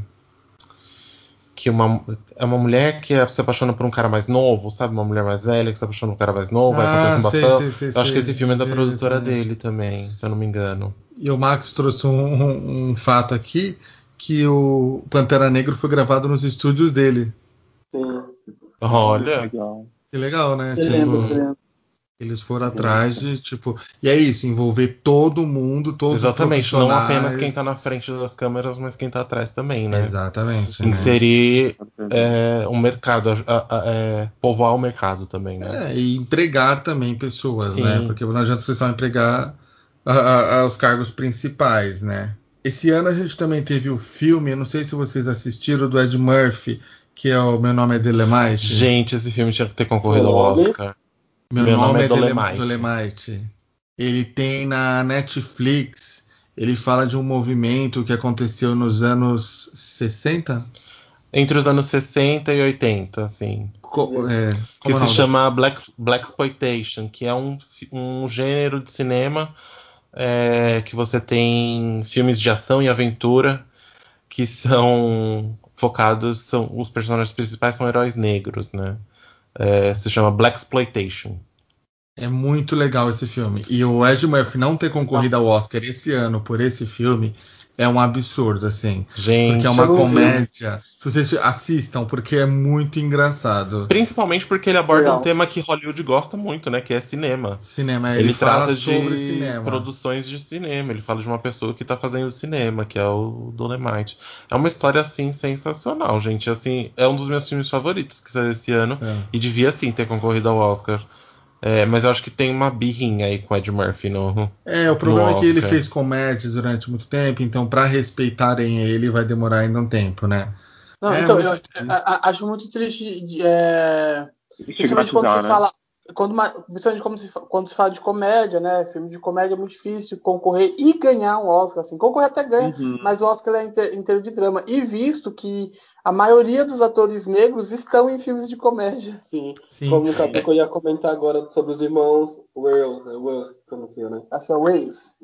que uma, é uma mulher que se apaixona por um cara mais novo, sabe? Uma mulher mais velha que se apaixona por um cara mais novo, aí Ah, acontece um sei, bafão. sei, sei, eu acho que esse filme é da produtora dele também, se eu não me engano. E o Max trouxe um, um- fato aqui que o Pantera Negro foi gravado nos estúdios dele. Sim. Olha, Legal. Que legal, né? Eu Tipo, lembro, eu lembro. Eles foram atrás de, tipo. E é isso, envolver todo mundo, todos Exatamente, os não apenas quem tá na frente das câmeras, mas quem tá atrás também, né? Exatamente. né? Inserir é, um mercado, a- a- é, povoar o mercado também, né? É, e empregar também pessoas, Sim. né? Porque não adianta você só empregar a- a- a- os cargos principais, né? Esse ano a gente também teve o filme, eu não sei se vocês assistiram, do Ed Murphy, que é o Meu Nome é Delemite. Gente, esse filme tinha que ter concorrido ao? Oscar. Meu, Meu nome, nome é é Dole- Dolemite. Dolemite. Ele tem na Netflix, ele fala de um movimento que aconteceu nos anos 60? Entre os anos 60 e 80, assim. Co- é, Que é o se nome? chama Black, Black Exploitation, que é um, um gênero de cinema é, que você tem filmes de ação e aventura que são focados, são os personagens principais são heróis negros, né? É, se chama Black Exploitation. É muito legal esse filme. E o Ed Murphy não ter concorrido ao Oscar esse ano por esse filme é um absurdo, assim. Gente, Porque é uma comédia. Se vocês assistam, porque é muito engraçado. principalmente porque ele aborda Legal. um tema que Hollywood gosta muito, né? Que é cinema. Cinema, ele, Ele, fala trata sobre de cinema. produções de cinema. Ele fala de uma pessoa que está fazendo cinema, que é o Dolemite. É uma história assim sensacional, gente. Assim, é um dos meus filmes favoritos que saiu esse ano Sim. e devia sim ter concorrido ao Oscar. É, mas eu acho que tem uma birrinha aí com o Ed Murphy no. É, o problema é que ele fez comédia durante muito tempo, então pra respeitarem ele vai demorar ainda um tempo, né? Não, É, então, muito eu triste. a- a- acho muito triste, de- é, principalmente quando se né? fala. Quando, principalmente quando se, quando se fala de comédia, né? Filme de comédia é muito difícil concorrer e ganhar um Oscar. Assim, concorrer até ganha, Uhum. mas o Oscar é inte- inteiro de drama. E visto que a maioria dos atores negros estão em filmes de comédia. Sim. Sim. Como o que eu ia comentar agora sobre os irmãos Wales, é Wales que pronuncia, né? Acho que é. Wales.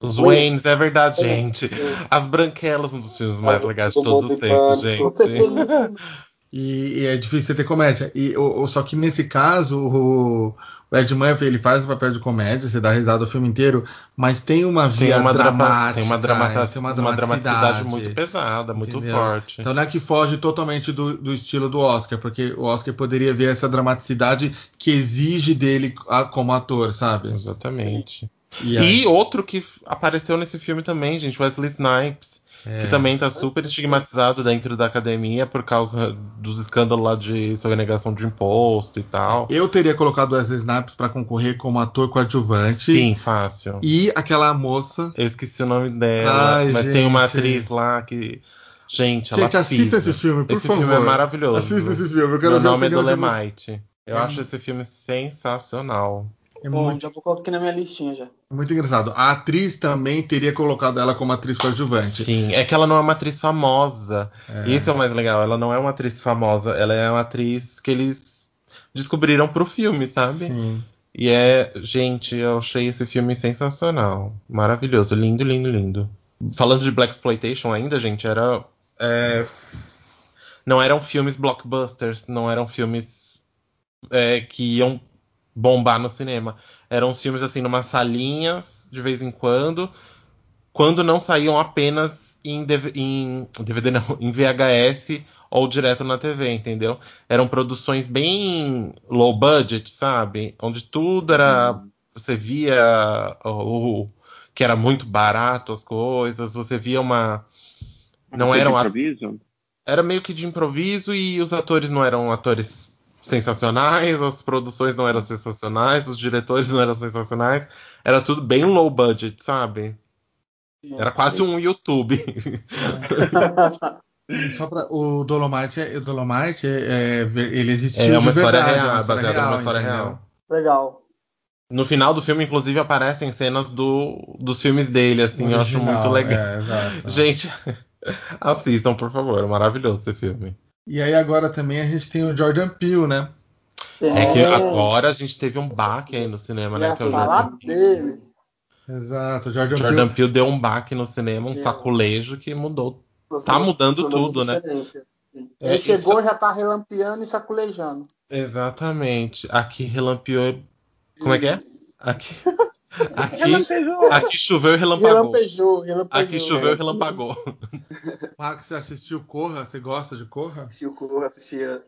Os. Waynes, é verdade, É. gente. As Branquelas, um dos filmes mais Ah, legais de do todos os tempos, gente. [laughs] E, e é difícil você ter comédia. E, o, o- só que nesse caso, o, o Ed Murphy ele faz o papel de comédia, você dá risada o filme inteiro, mas tem uma Tem via uma, dramática, tem uma, dramata- tem uma dramaticidade muito pesada, muito entendeu? forte. Então não é que foge totalmente do, do estilo do Oscar, porque o Oscar poderia ver essa dramaticidade que exige dele a- como ator, sabe? Exatamente. E E outro que apareceu nesse filme também, gente, Wesley Snipes, é, que também tá super estigmatizado dentro da academia por causa dos escândalos lá de sonegação de imposto e tal. Eu teria colocado o Wesley Snipes para concorrer como ator coadjuvante. Sim, fácil. E aquela moça. Eu esqueci o nome dela, Ai, mas tem uma gente. atriz lá que. Gente, ela Gente, assista pisa. esse filme, por esse favor. filme é maravilhoso. Assista esse filme, eu quero Meu ver nome é opinião de- Dolemite. Eu É acho esse filme sensacional. É Bom, muito, já vou colocar aqui na minha listinha já. muito engraçado. A atriz também teria colocado ela como atriz coadjuvante. Sim, é que ela não é uma atriz famosa. É. Isso é o mais legal. Ela não é uma atriz famosa, ela é uma atriz que eles descobriram pro filme, sabe? Sim. E é, gente, eu achei esse filme sensacional. Maravilhoso, lindo, lindo, lindo. Falando de Black Exploitation ainda, gente, era. é, não eram filmes blockbusters, não eram filmes é, que iam bombar no cinema. Eram os filmes assim, numas salinhas, de vez em quando, quando não saíam apenas em, DV em DVD, não, [laughs] em VHS ou direto na TV, entendeu? Eram produções bem low budget, sabe? Onde tudo era. Você via o, o- que era muito barato as coisas, você via uma. Não Foi de eram a- improviso? era meio que de improviso e os atores não eram atores sensacionais, as produções não eram sensacionais, os diretores não eram sensacionais, era tudo bem low budget, sabe? Era quase um YouTube. [laughs] Só pra, o Dolomite, é- o Dolomite é, é- ele existiu É uma de história verdade, real, é uma é história baseada numa real, história entendeu? real. Legal. No final do filme, inclusive, aparecem cenas do, dos filmes dele, assim, eu acho Original, muito legal. é, exato. Gente, [laughs] assistam, por favor, maravilhoso esse filme. E aí agora também a gente tem o Jordan Peele, né? É que agora a gente teve um baque aí no cinema, né? Que é o Jordan Peele. dele. Exato, o Jordan, Jordan Peele. Peele deu um baque no cinema, um É. saculejo que mudou. Tá mudando tudo, né? É, Ele isso- chegou e já tá relampeando e saculejando. Exatamente. Aqui relampeou. Como é que é? Aqui. [laughs] Aqui, Relampejou. aqui choveu e relampagou. Relampejou, relampejou. Aqui choveu e relampagou. [laughs] Max, você assistiu Corra? Você gosta de Corra? Assisti o Corra, assistia.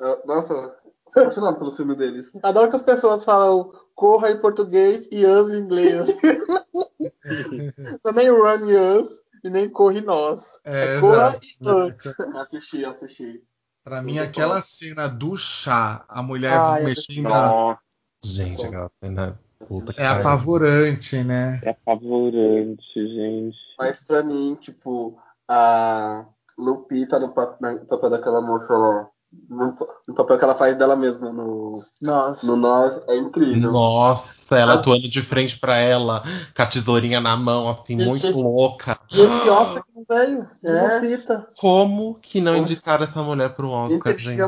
Ah, Nossa, apaixonado pelo filme deles. Adoro que as pessoas falam corra em português e us em inglês. [laughs] Não é nem run us e nem corre nós. É, É corra exato. e [laughs] us. Assisti, assisti. Pra mim, Muito aquela bom. cena do chá, a mulher Ai, mexendo na- Gente, aquela cena. Puta é apavorante, né? é apavorante, gente. Mas pra mim, tipo, a Lupita no papel daquela moça lá, no, papel que ela faz dela mesma no, Nossa. no Nós, é incrível. Nossa, ela atuando de frente pra ela, com a tesourinha na mão, assim, Gente, muito esse- louca. E esse Oscar que não veio, É. Lupita. Como que não indicaram essa mulher pro Oscar, gente?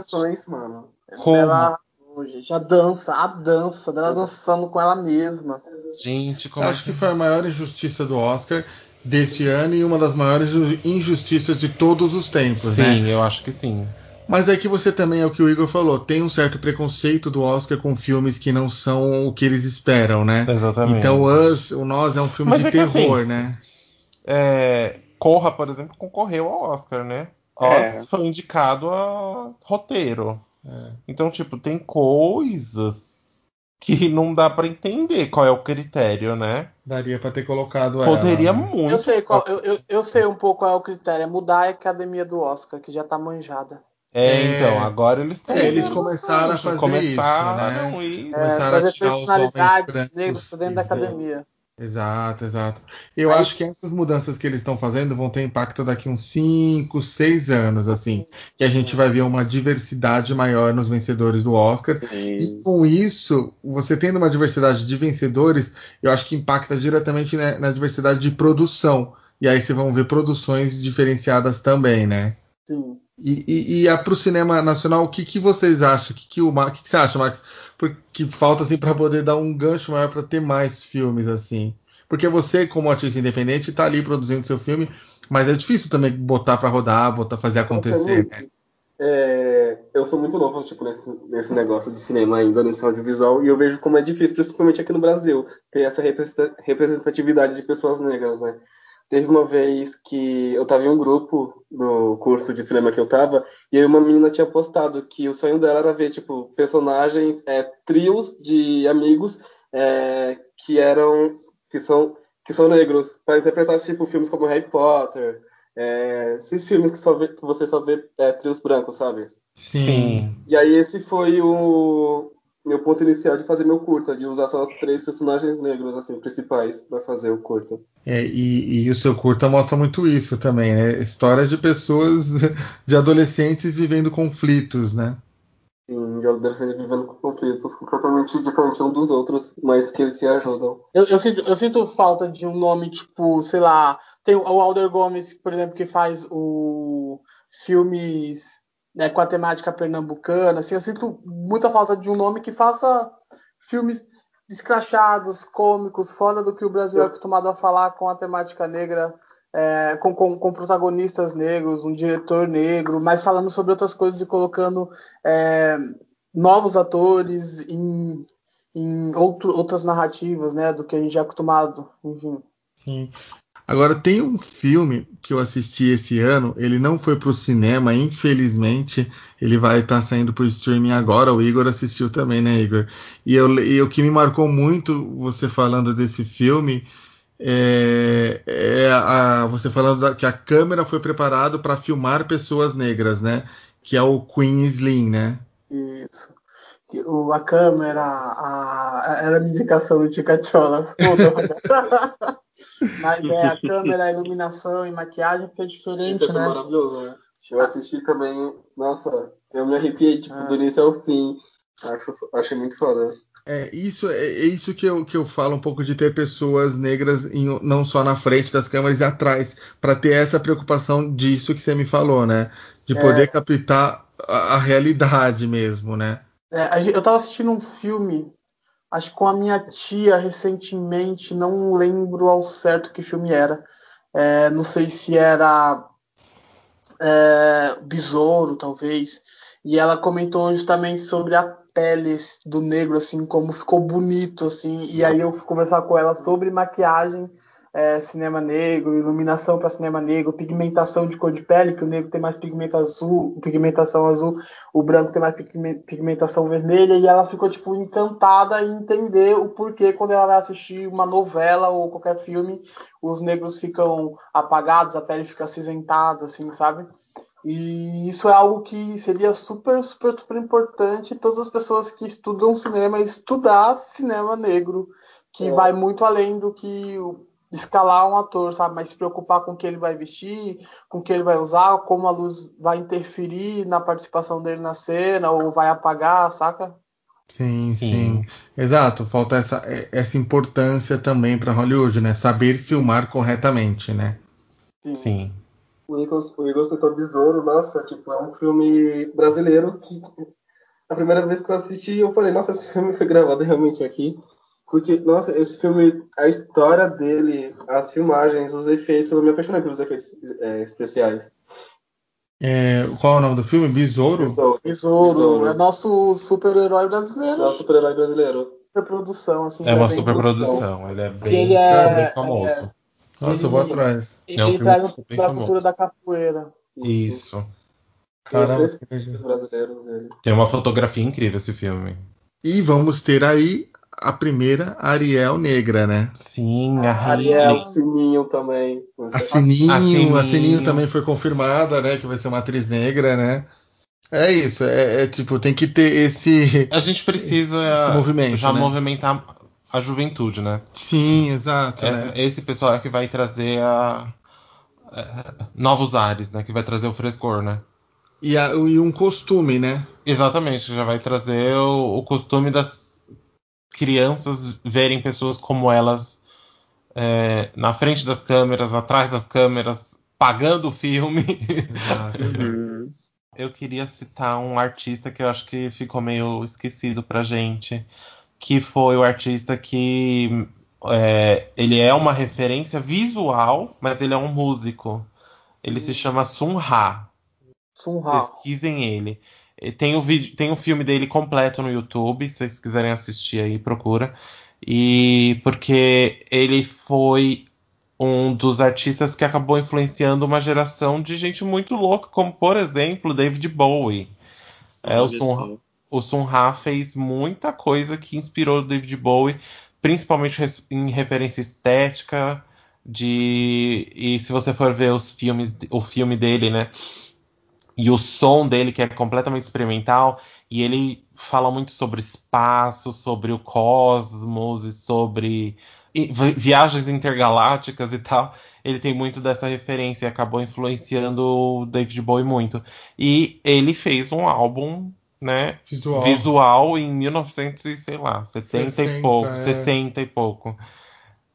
Mano. Como? Gente, a dança, a dança dela dançando com ela mesma. Gente, Eu como é acho que foi a maior injustiça do Oscar deste ano e uma das maiores injustiças de todos os tempos, né? Sim, eu acho que sim. Mas é que você também, é o que o Igor falou, tem um certo preconceito do Oscar com filmes que não são o que eles esperam, né? Exatamente. Então, Us, o Nós é um filme Mas de é que terror, assim, né? É, Corra, por exemplo, concorreu ao Oscar, né? É. Oz foi indicado a roteiro. É. Então, tipo, tem coisas que não dá pra entender qual é o critério, né? Daria pra ter colocado ela. Poderia né? muito. Eu sei, qual, eu, eu, eu sei um pouco qual é o critério. É mudar a academia do Oscar, que já tá manjada. É, É. então, agora eles estão. É, eles começaram a fazer começaram isso, isso. É, Começaram a tirar os homens brancos negras pra dentro da academia. Exato, exato. Eu Aí- acho que essas mudanças que eles estão fazendo vão ter impacto daqui uns 5, 6 anos, assim. Que a gente vai ver uma diversidade maior nos vencedores do Oscar. E Sim. com isso, você tendo uma diversidade de vencedores, eu acho que impacta diretamente na, na diversidade de produção. E aí vocês vão ver produções diferenciadas também, né? Sim. E, e, e para o cinema nacional, o que, que vocês acham? O que, que, o, o que, que você acha, Max? Porque falta assim para poder dar um gancho maior para ter mais filmes assim. Porque você, como artista independente, está ali produzindo seu filme, mas é difícil também botar para rodar, botar fazer acontecer. Né? É, eu sou muito novo, tipo, nesse, nesse negócio de cinema ainda, nesse audiovisual, e eu vejo como é difícil, principalmente aqui no Brasil, ter essa representa- representatividade de pessoas negras, né? Teve uma vez que eu tava em um grupo no curso de cinema que eu tava, e aí uma menina tinha postado que o sonho dela era ver, tipo, personagens, é, trios de amigos é, que eram, que são, que são negros, para interpretar, tipo, filmes como Harry Potter, é, esses filmes que, só vê- que você só vê é, trios brancos, sabe? Sim. E aí esse foi o meu ponto inicial de fazer meu curta, de usar só três personagens negros, assim, principais, para fazer o curta. É, e, e o seu curta mostra muito isso também, né? Histórias de pessoas, de adolescentes vivendo conflitos, né? Sim, de adolescentes vivendo com conflitos completamente diferentes um dos outros, mas que eles se ajudam. Eu, eu, sinto, eu sinto falta de um nome, tipo, sei lá. Tem o Alder Gomes, por exemplo, que faz o filmes né, com a temática pernambucana. Assim, eu sinto muita falta de um nome que faça filmes escrachados, cômicos, fora do que o Brasil é acostumado a falar com a temática negra, é, com, com, com protagonistas negros, um diretor negro, mas falando sobre outras coisas e colocando é, novos atores em em outro, outras narrativas, né, do que a gente é acostumado, enfim. Sim. Agora tem um filme que eu assisti esse ano, ele não foi pro cinema, infelizmente, ele vai estar saindo pro streaming agora. O Igor assistiu também, né, Igor? E, eu, e o que me marcou muito você falando desse filme é, é a, você falando da- que a câmera foi preparada para filmar pessoas negras, né? Que é o Queen Slim, né? Isso. O, a câmera, a, a- era a indicação do Ticacholas. [laughs] Mas é a câmera, a iluminação e maquiagem que é diferente, Isso é né? maravilhoso, né? Eu assisti também, nossa, eu me arrepiei, tipo, Ah. do início ao fim. Acho, achei muito foda. É isso, é, é isso que eu, que eu falo um pouco de ter pessoas negras em- não só na frente das câmeras e atrás, para ter essa preocupação disso que você me falou, né? De É. poder captar a, a realidade mesmo, né? É, eu tava assistindo um filme, acho que com a minha tia recentemente, não lembro ao certo que filme era. É, não sei se era é, Besouro, talvez. E ela comentou justamente sobre a pele do negro, assim, como ficou bonito, assim. E aí eu fui conversar com ela sobre maquiagem é, cinema negro, iluminação para cinema negro, pigmentação de cor de pele, que o negro tem mais pigmenta azul, pigmentação azul, o branco tem mais pigmentação vermelha, e ela ficou tipo encantada em entender o porquê quando ela vai assistir uma novela ou qualquer filme, os negros ficam apagados, a pele fica acinzentada, assim, sabe? E isso é algo que seria super, super, super importante todas as pessoas que estudam cinema estudar cinema negro, que é. vai muito além do que escalar um ator, sabe? Mas se preocupar com o que ele vai vestir, com o que ele vai usar, como a luz vai interferir na participação dele na cena ou vai apagar, saca? Sim, sim. sim. Exato, falta essa, essa importância também para Hollywood, né? Saber filmar corretamente, né? Sim. sim. O Igor, o Igor citou Besouro, nossa, tipo, é um filme brasileiro que a primeira vez que eu assisti eu falei, nossa, esse filme foi gravado realmente aqui. Porque, nossa, esse filme, a história dele, as filmagens, os efeitos, eu me apaixonei pelos efeitos é, especiais. É, qual é o nome do filme? Besouro? Besouro. Besouro. É nosso super-herói brasileiro. Nosso super-herói brasileiro. Superprodução, assim. É uma superprodução. Ele é bem, ele é, bem famoso. É, nossa, ele, eu vou atrás. Ele, é um ele traz da cultura da capoeira. Isso. Caramba, brasileiros, ele. Tem uma fotografia incrível esse filme. E vamos ter aí a primeira Ariel negra, né? Sim, a Ariel Sininho também. A Sininho, a Sininho, a Sininho também foi confirmada, né? Que vai ser uma atriz negra, né? É isso, é, é tipo, tem que ter esse. A gente precisa esse movimento, já né? movimentar a juventude, né? Sim, exato. Esse, né? esse pessoal é que vai trazer a, a, novos ares, né? Que vai trazer o frescor, né? E, a, e um costume, né? Exatamente, já vai trazer o, o costume das crianças verem pessoas como elas é, na frente das câmeras, atrás das câmeras, pagando o filme. [laughs] Uhum. eu queria citar um artista que eu acho que ficou meio esquecido pra gente, que foi o artista que é, ele é uma referência visual, mas ele é um músico. Ele se chama Sun Ra. Sun Ra. Pesquisem ele. Tem o, vídeo, tem o filme dele completo no YouTube, se vocês quiserem assistir aí, procura. E porque ele foi um dos artistas que acabou influenciando uma geração de gente muito louca, como por exemplo David Bowie. É, o, Sun, o Sun Ra fez muita coisa que inspirou o David Bowie, principalmente em referência estética. De, e se você for ver os filmes, o filme dele, né? E o som dele que é completamente experimental e ele fala muito sobre espaço, sobre o cosmos e sobre viagens intergalácticas e tal. Ele tem muito dessa referência e acabou influenciando o David Bowie muito. E ele fez um álbum, né, visual, visual em 1900 sei lá, 70 60, e pouco, é. 60 e pouco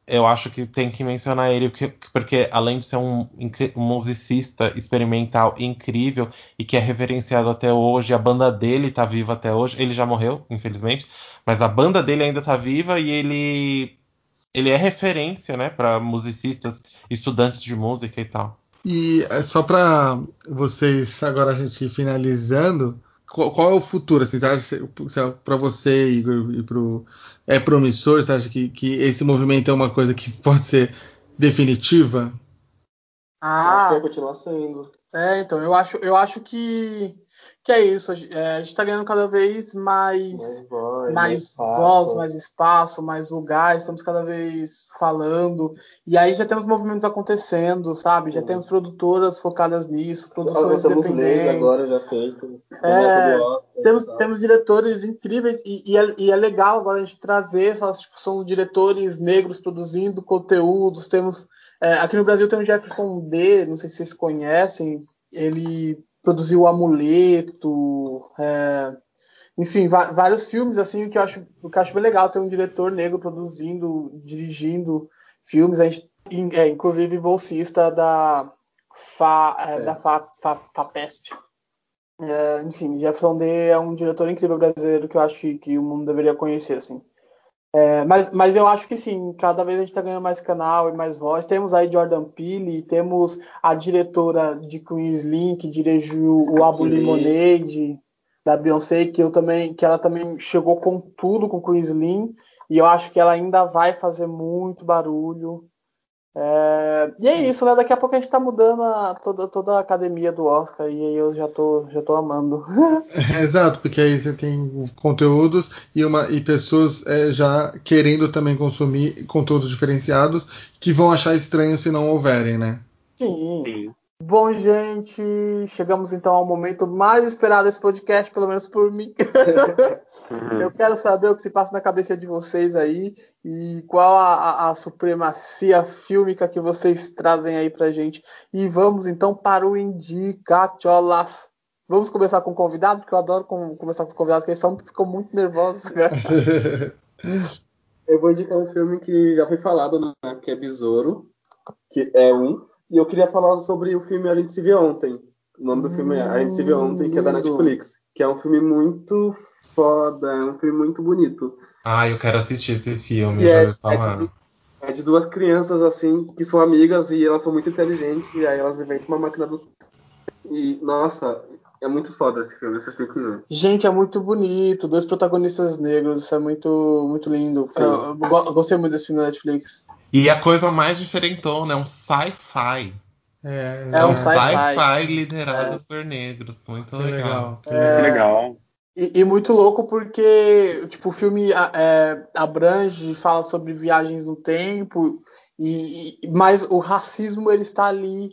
eu acho que tem que mencionar ele, porque além de ser um, um, musicista experimental incrível e que é reverenciado até hoje, a banda dele tá viva até hoje. Ele já morreu, infelizmente, mas a banda dele ainda tá viva e ele ele é referência, né, para musicistas, estudantes de música e tal. E é só para vocês agora a gente finalizando, qual, é o futuro? Assim, você acha para você Igor, e pro é promissor? Você acha que, que esse movimento é uma coisa que pode ser definitiva? Ah, vai continuar sendo. É, então eu acho, eu acho que que é isso. É, a gente está ganhando cada vez mais, mais, voz, mais, voz, mais espaço, mais lugares. Estamos cada vez falando. E aí já temos movimentos acontecendo, sabe? Já temos produtoras focadas nisso, produções independentes. agora já feito. É, temos, temos diretores incríveis e, e, é, e, é, legal agora a gente trazer, tipo, são diretores negros produzindo conteúdos. Temos é, aqui no Brasil tem o Jefferson D, não sei se vocês conhecem. Ele produziu o Amuleto, é, enfim, vários filmes assim, o que eu acho, o que eu acho bem legal ter um diretor negro produzindo, dirigindo filmes, a gente, é, inclusive bolsista da Fa, é, é. da Fa, Fa, FAPEST. É, enfim, Jefferson D é um diretor incrível brasileiro que eu acho que, que o mundo deveria conhecer, assim. É, mas, mas eu acho que sim, cada vez a gente está ganhando mais canal e mais voz. Temos aí Jordan Peele, temos a diretora de Queen's Link, que dirigiu o Abu Lemonade da Beyoncé, que eu também, que ela também chegou com tudo com Queen's Link, e eu acho que ela ainda vai fazer muito barulho. É, e é isso, né? Daqui a pouco a gente tá mudando a, toda, toda a academia do Oscar e aí eu já tô, já tô amando. [laughs] É, exato, porque aí você tem conteúdos e, uma, e pessoas é, já querendo também consumir conteúdos diferenciados que vão achar estranho se não houverem, né? Sim. Sim. Bom, gente, chegamos então ao momento mais esperado desse podcast, pelo menos por mim. [laughs] Eu quero saber o que se passa na cabeça de vocês aí e qual a, a, a, supremacia fílmica que vocês trazem aí pra gente. E vamos então para o Indicacholas. Vamos começar com o convidado, porque eu adoro com, começar com os convidados, porque eles são, ficam muito nervosos. [laughs] eu vou indicar um filme que já foi falado, né, que é Besouro, que é um. E eu queria falar sobre o filme A Gente Se Viu Ontem. O nome do filme é A Gente Se Viu Ontem, que é da Netflix. Que é um filme muito foda, é um filme muito bonito. Ah, eu quero assistir esse filme, já é, ouvi falar. É de, é de, duas crianças, assim, que são amigas e elas são muito inteligentes, e aí elas inventam uma máquina do. E, nossa, é muito foda esse filme, vocês têm que ver. Gente, é muito bonito, dois protagonistas negros, isso é muito, muito lindo. Eu, eu, eu, gostei muito desse filme da Netflix. E a coisa mais diferentona, é um sci-fi. É, é um sci-fi sci liderado é. por negros, muito legal. legal. É, legal. E, e, muito louco porque tipo, o filme é, abrange, fala sobre viagens no tempo, e, e, mas o racismo ele está ali.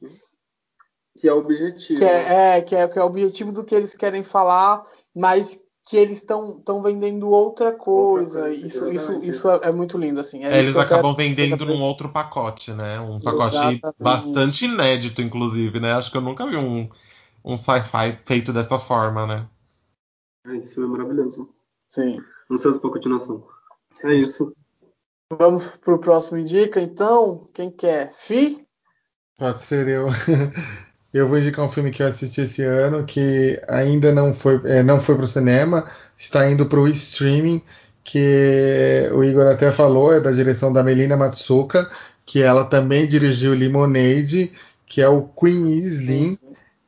Que é o objetivo. Que é, é, que é, que é o objetivo do que eles querem falar, mas que eles estão vendendo outra coisa. Outra coisa isso, isso, isso é, é, muito lindo, assim. É eles acabam quero... vendendo num outro pacote, né? Um pacote Exatamente. bastante inédito, inclusive, né? Acho que eu nunca vi um, um sci-fi feito dessa forma, né? É, isso é maravilhoso. Sim. Ansioso para continuação. É isso. Vamos pro próximo indica, então. Quem quer? Fi? Pode ser eu. [laughs] Eu vou indicar um filme que eu assisti esse ano que ainda não foi, é, não foi para o cinema, está indo para o streaming, que o Igor até falou, é da direção da Melina Matsuka, que ela também dirigiu Lemonade, que é o Queen Slim.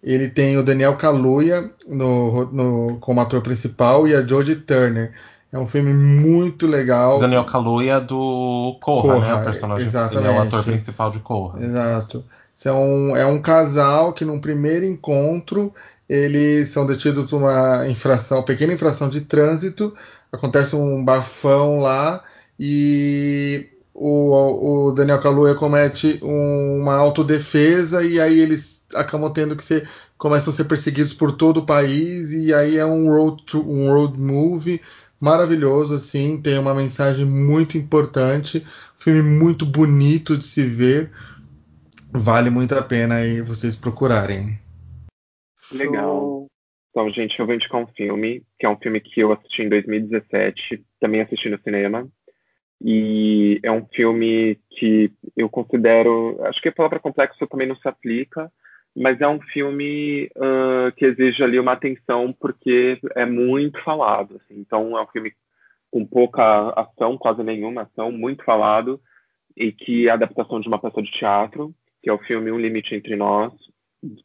Ele tem o Daniel Kaluuya no, no, como ator principal e a Jodie Turner. É um filme muito legal. Daniel Kaluuya do Corra, Corra né? O personagem. Exatamente. Ele é o ator principal de Corra. Exato. É um, é um casal que num primeiro encontro eles são detidos por uma infração, pequena infração de trânsito. Acontece um bafão lá e o, o Daniel Kaluuya comete um, uma autodefesa e aí eles acabam tendo que ser começam a ser perseguidos por todo o país e aí é um road to, um road movie maravilhoso assim tem uma mensagem muito importante filme muito bonito de se ver vale muito a pena aí vocês procurarem. Legal. Então, gente, eu vou indicar um filme, que é um filme que eu assisti em 2017, também assisti no cinema. E é um filme que eu considero. Acho que a palavra complexo também não se aplica, mas é um filme uh, que exige ali uma atenção, porque é muito falado. Assim. Então, é um filme com pouca ação, quase nenhuma ação, muito falado, e que é a adaptação de uma peça de teatro que é o filme Um Limite Entre Nós,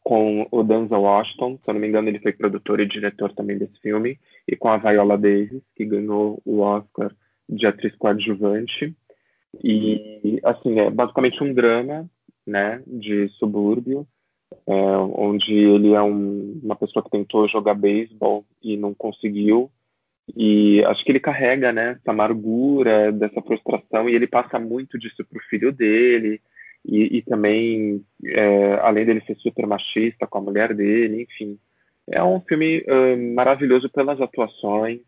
com o Denzel Washington, se eu não me engano ele foi produtor e diretor também desse filme, e com a Viola Davis, que ganhou o Oscar de atriz coadjuvante. E, assim, é basicamente um drama, né, de subúrbio, é, onde ele é um, uma pessoa que tentou jogar beisebol e não conseguiu, e acho que ele carrega, né, essa amargura, dessa frustração, e ele passa muito disso pro filho dele, e, e também, é, além dele ser super machista com a mulher dele, enfim. É um filme uh, maravilhoso pelas atuações,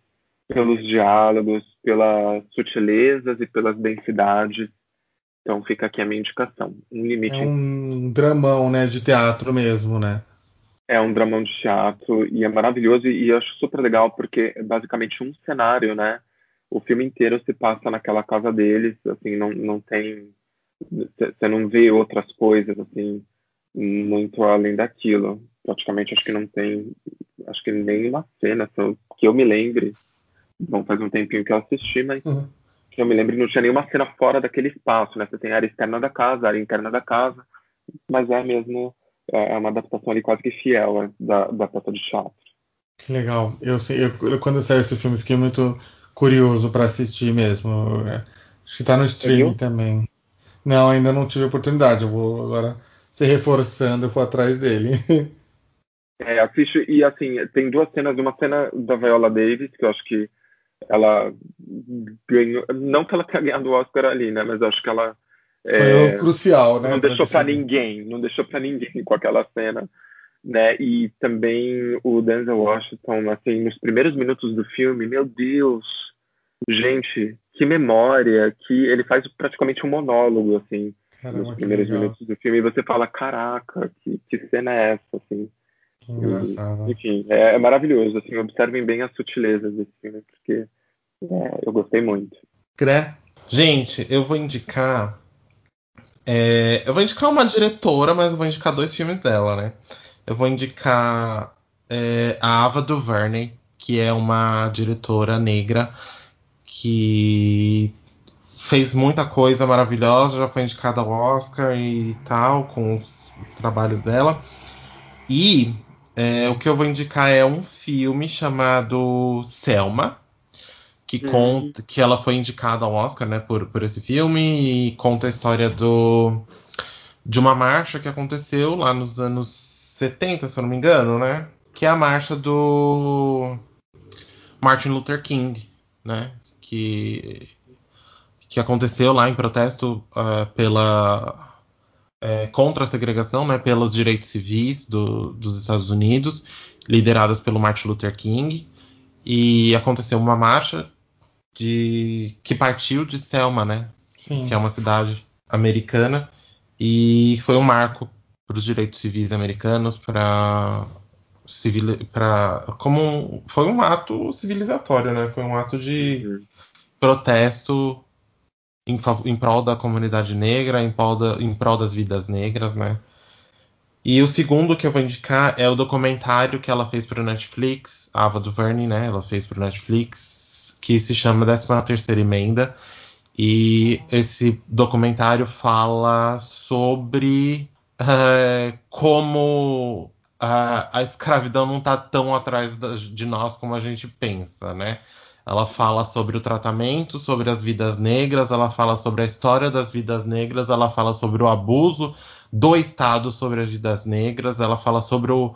pelos diálogos, pelas sutilezas e pelas densidades. Então fica aqui a minha indicação. Um limite. É um dramão, né, de teatro mesmo, né? É um dramão de teatro e é maravilhoso e eu acho super legal porque é basicamente um cenário, né? O filme inteiro se passa naquela casa deles, assim, não, não tem você não vê outras coisas assim muito além daquilo. Praticamente acho que não tem, acho que nem uma cena que eu me lembre. Bom, faz um tempinho que eu assisti, mas uhum. Eu me lembre não tinha nenhuma cena fora daquele espaço, né? Você tem a área externa da casa, a área interna da casa, mas é mesmo é, é uma adaptação ali quase que fiel né, da, da peça de teatro. Que legal. Eu, eu, eu quando saiu esse filme fiquei muito curioso para assistir mesmo. Acho que tá no streaming também. Não, ainda não tive oportunidade. Eu vou agora se reforçando, eu vou atrás dele. [laughs] É, assiste, e assim, tem duas cenas, uma cena da Viola Davis, que eu acho que ela ganhou, não que ela tenha ganhado o Oscar ali, né, mas acho que ela foi é, crucial, né? Não deixou para ninguém, não deixou para ninguém com aquela cena, né? E também o Denzel Washington, assim, nos primeiros minutos do filme, meu Deus, gente, que memória, que ele faz praticamente um monólogo, assim, Caramba, nos primeiros minutos do filme, e você fala, caraca, que, que cena é essa, assim? Engraçado. E, enfim, é, é, maravilhoso, assim, observem bem as sutilezas desse filme, porque é, eu gostei muito. Cré. Gente, eu vou indicar é, eu vou indicar uma diretora, mas eu vou indicar dois filmes dela, né? Eu vou indicar é, a Ava DuVernay, que é uma diretora negra que fez muita coisa maravilhosa, já foi indicada ao Oscar e tal, com os trabalhos dela. E é, o que eu vou indicar é um filme chamado Selma, que uhum. conta que ela foi indicada ao Oscar, né, por, por esse filme e conta a história do de uma marcha que aconteceu lá nos anos 70, se eu não me engano, né, que é a marcha do Martin Luther King, né, que que aconteceu lá em protesto uh, pela é, contra a segregação, né, pelos direitos civis do, dos Estados Unidos, lideradas pelo Martin Luther King. E aconteceu uma marcha de que partiu de Selma, né? Sim. Que é uma cidade americana e foi um marco para os direitos civis americanos, para civil, para como um, foi um ato civilizatório, né? Foi um ato de uhum. protesto em, em prol da comunidade negra, em prol, da, em prol das vidas negras, né? E o segundo que eu vou indicar é o documentário que ela fez para o Netflix, Ava DuVernay, né? Ela fez para o Netflix que se chama 13 Terceira Emenda. E esse documentário fala sobre uh, como uh, a escravidão não está tão atrás de nós como a gente pensa, né? Ela fala sobre o tratamento, sobre as vidas negras, ela fala sobre a história das vidas negras, ela fala sobre o abuso do Estado sobre as vidas negras, ela fala sobre o.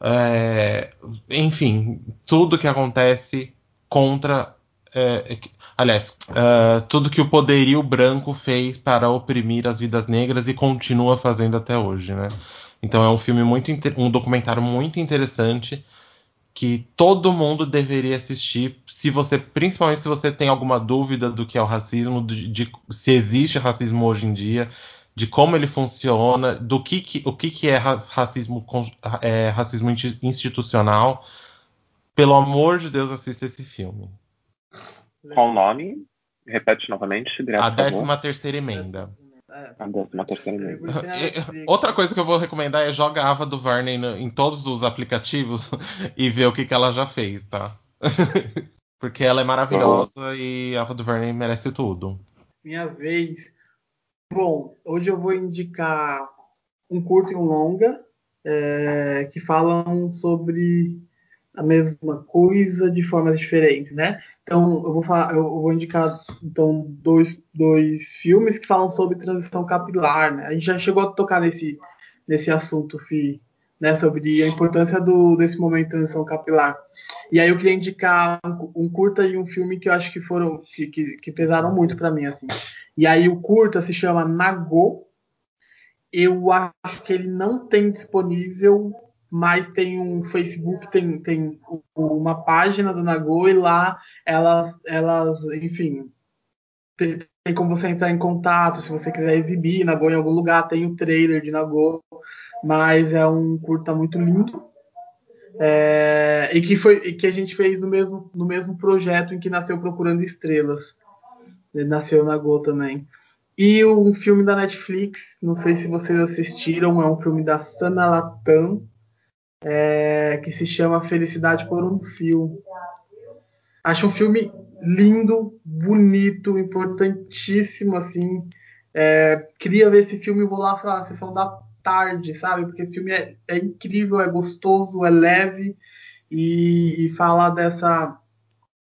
É, enfim, tudo que acontece contra é, é aliás, uh, tudo que o poderio branco fez para oprimir as vidas negras e continua fazendo até hoje, né? Então é um filme muito um documentário muito interessante que todo mundo deveria assistir, se você, principalmente se você tem alguma dúvida do que é o racismo, de, de se existe racismo hoje em dia, de como ele funciona, do que, que o que, que é racismo, é, racismo institucional. Pelo amor de Deus, assista esse filme. Qual o nome? Repete novamente. a décima terceira emenda. Terceira emenda. Outra coisa que eu vou recomendar é jogar a Ava do Varney em todos os aplicativos [laughs] e ver o que, que ela já fez, tá? [laughs] Porque ela é maravilhosa e a Ava do Varney merece tudo. Minha vez. Bom, hoje eu vou indicar um curto e um longa é, que falam sobre a mesma coisa de formas diferentes, né? Então eu vou falar, eu vou indicar então dois, dois filmes que falam sobre transição capilar, né? A gente já chegou a tocar nesse nesse assunto, Fi, né? Sobre a importância do desse momento de transição capilar. E aí eu queria indicar um, um curta e um filme que eu acho que foram que, que, que pesaram muito para mim assim. E aí o curta se chama Nagô. Eu acho que ele não tem disponível mas tem um Facebook, tem, tem uma página do Nagô e lá elas, elas enfim, tem, tem, como você entrar em contato, se você quiser exibir Nagô em algum lugar, tem o trailer de Nagô, mas é um curta muito lindo. É, e que foi e que a gente fez no mesmo, no mesmo projeto em que nasceu Procurando Estrelas. Ele nasceu Nagô também. E um filme da Netflix, não sei se vocês assistiram, é um filme da Sana Latam, é, que se chama Felicidade por um Fio. Acho um filme lindo, bonito, importantíssimo, assim. É, queria ver esse filme, lá para a sessão da tarde, sabe? Porque esse filme é, é incrível, é gostoso, é leve e, e fala dessa,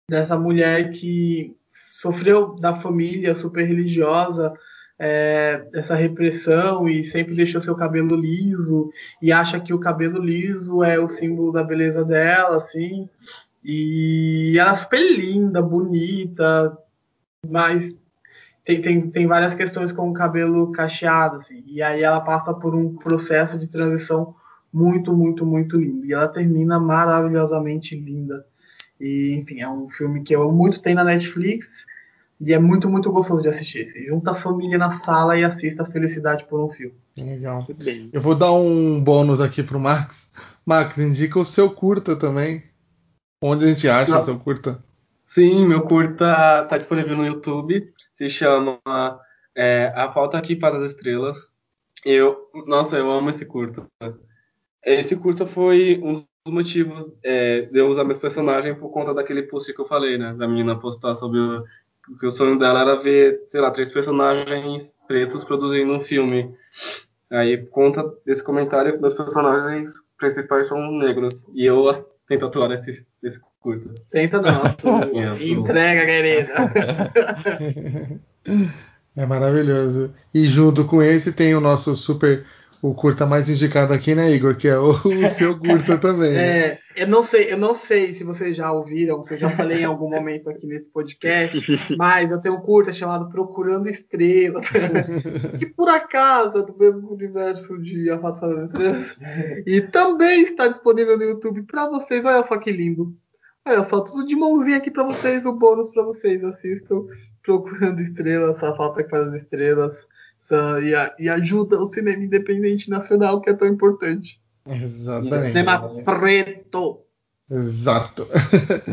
dessa mulher que sofreu da família super religiosa, é, essa repressão e sempre deixou seu cabelo liso e acha que o cabelo liso é o símbolo da beleza dela, assim. E ela é super linda, bonita, mas tem, tem, tem várias questões com o cabelo cacheado, assim. E aí ela passa por um processo de transição muito, muito, muito lindo. E ela termina maravilhosamente linda. E, enfim, é um filme que eu muito tem na Netflix e é muito, muito gostoso de assistir. Você junta a família na sala e assista a felicidade por um filme. Legal. Eu vou dar um bônus aqui pro Max. Max, indica o seu curta também. Onde a gente acha Não. seu curta? Sim, meu curta está disponível no YouTube. Se chama é, A Falta Aqui para as Estrelas. Eu, nossa, eu amo esse curta. Esse curta foi um dos motivos é, de eu usar meus personagens por conta daquele post que eu falei, né? Da menina postar sobre o, que o sonho dela era ver, sei lá, três personagens pretos produzindo um filme. Aí, por conta desse comentário, meus personagens principais são negros. E eu tento atuar nesse, nesse curta. Tenta não, [laughs] entrega, querida. [laughs] É maravilhoso. E junto com esse tem o nosso super o curta mais indicado aqui, né, Igor? Que é o, o seu curta [laughs] também. Né? É, eu não sei, eu não sei se vocês já ouviram, se eu já falei em algum momento aqui nesse podcast, [laughs] mas eu tenho um curta chamado Procurando Estrelas, [laughs] que por acaso é do mesmo universo de A Fato das Estrelas, e também está disponível no YouTube para vocês. Olha só que lindo. Olha só, tudo de mãozinha aqui para vocês, o bônus para vocês. Assistam Procurando Estrelas, A Falta que faz as Estrelas e, e ajuda o cinema independente nacional, que é tão importante. Exatamente. Cinema preto. Exato.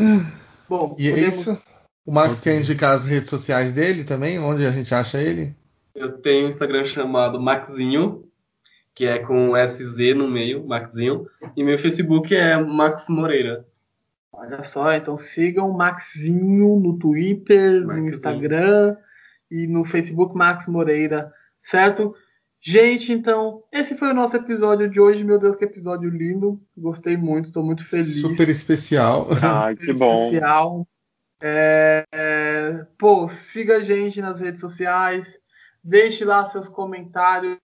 [laughs] Bom, e é podemos... é isso. O Max quer indicar as redes sociais dele também, onde a gente acha ele? Eu tenho um Instagram chamado Maxinho, que é com SZ no meio, Maxinho, e meu Facebook é Max Moreira. Olha só, então sigam o Maxinho no Twitter, Maxinho. no Instagram e no Facebook Max Moreira certo? Gente, então, esse foi o nosso episódio de hoje. Meu Deus, que episódio lindo. Gostei muito, estou muito feliz. Super especial. [laughs] Ah, que bom. Especial. É, é, pô, siga a gente nas redes sociais. Deixe lá seus comentários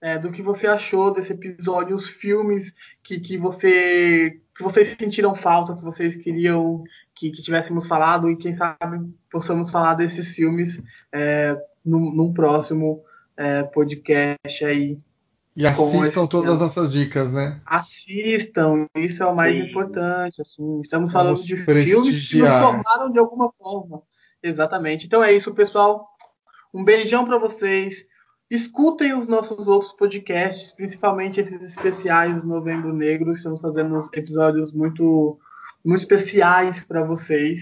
é, do que você achou desse episódio, os filmes que, que, você, que vocês sentiram falta, que vocês queriam que, que tivéssemos falado e quem sabe possamos falar desses filmes é, num, num próximo é, podcast aí. E assistam todas as nossas dicas, né? Assistam, isso é o mais Sim. importante. Assim, estamos falando Vamos de filmes que nos formaram de alguma forma. Exatamente. Então é isso, pessoal. Um beijão para vocês. Escutem os nossos outros podcasts, principalmente esses especiais do Novembro Negro. Estamos fazendo uns episódios muito, muito especiais para vocês.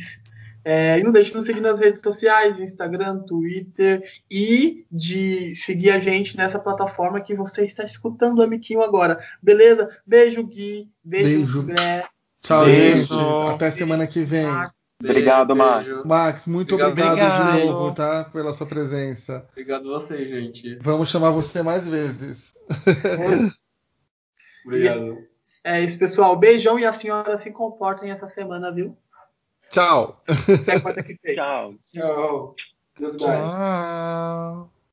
É, e não deixe de nos seguir nas redes sociais, Instagram, Twitter e de seguir a gente nessa plataforma que você está escutando o Amiquinho agora. Beleza? Beijo, Gui. Beijo, Beijo. Tchau, beijo. gente. Até semana que vem. Max. Obrigado, Max. Max, muito obrigado, obrigado, de novo, tá? Pela sua presença. Obrigado a você, gente. Vamos chamar você mais vezes. [laughs] obrigado. É isso, pessoal. Beijão e a senhora se comportem essa semana, viu? Tchau. Até quarta que vem. Tchau. Tchau. Tchau.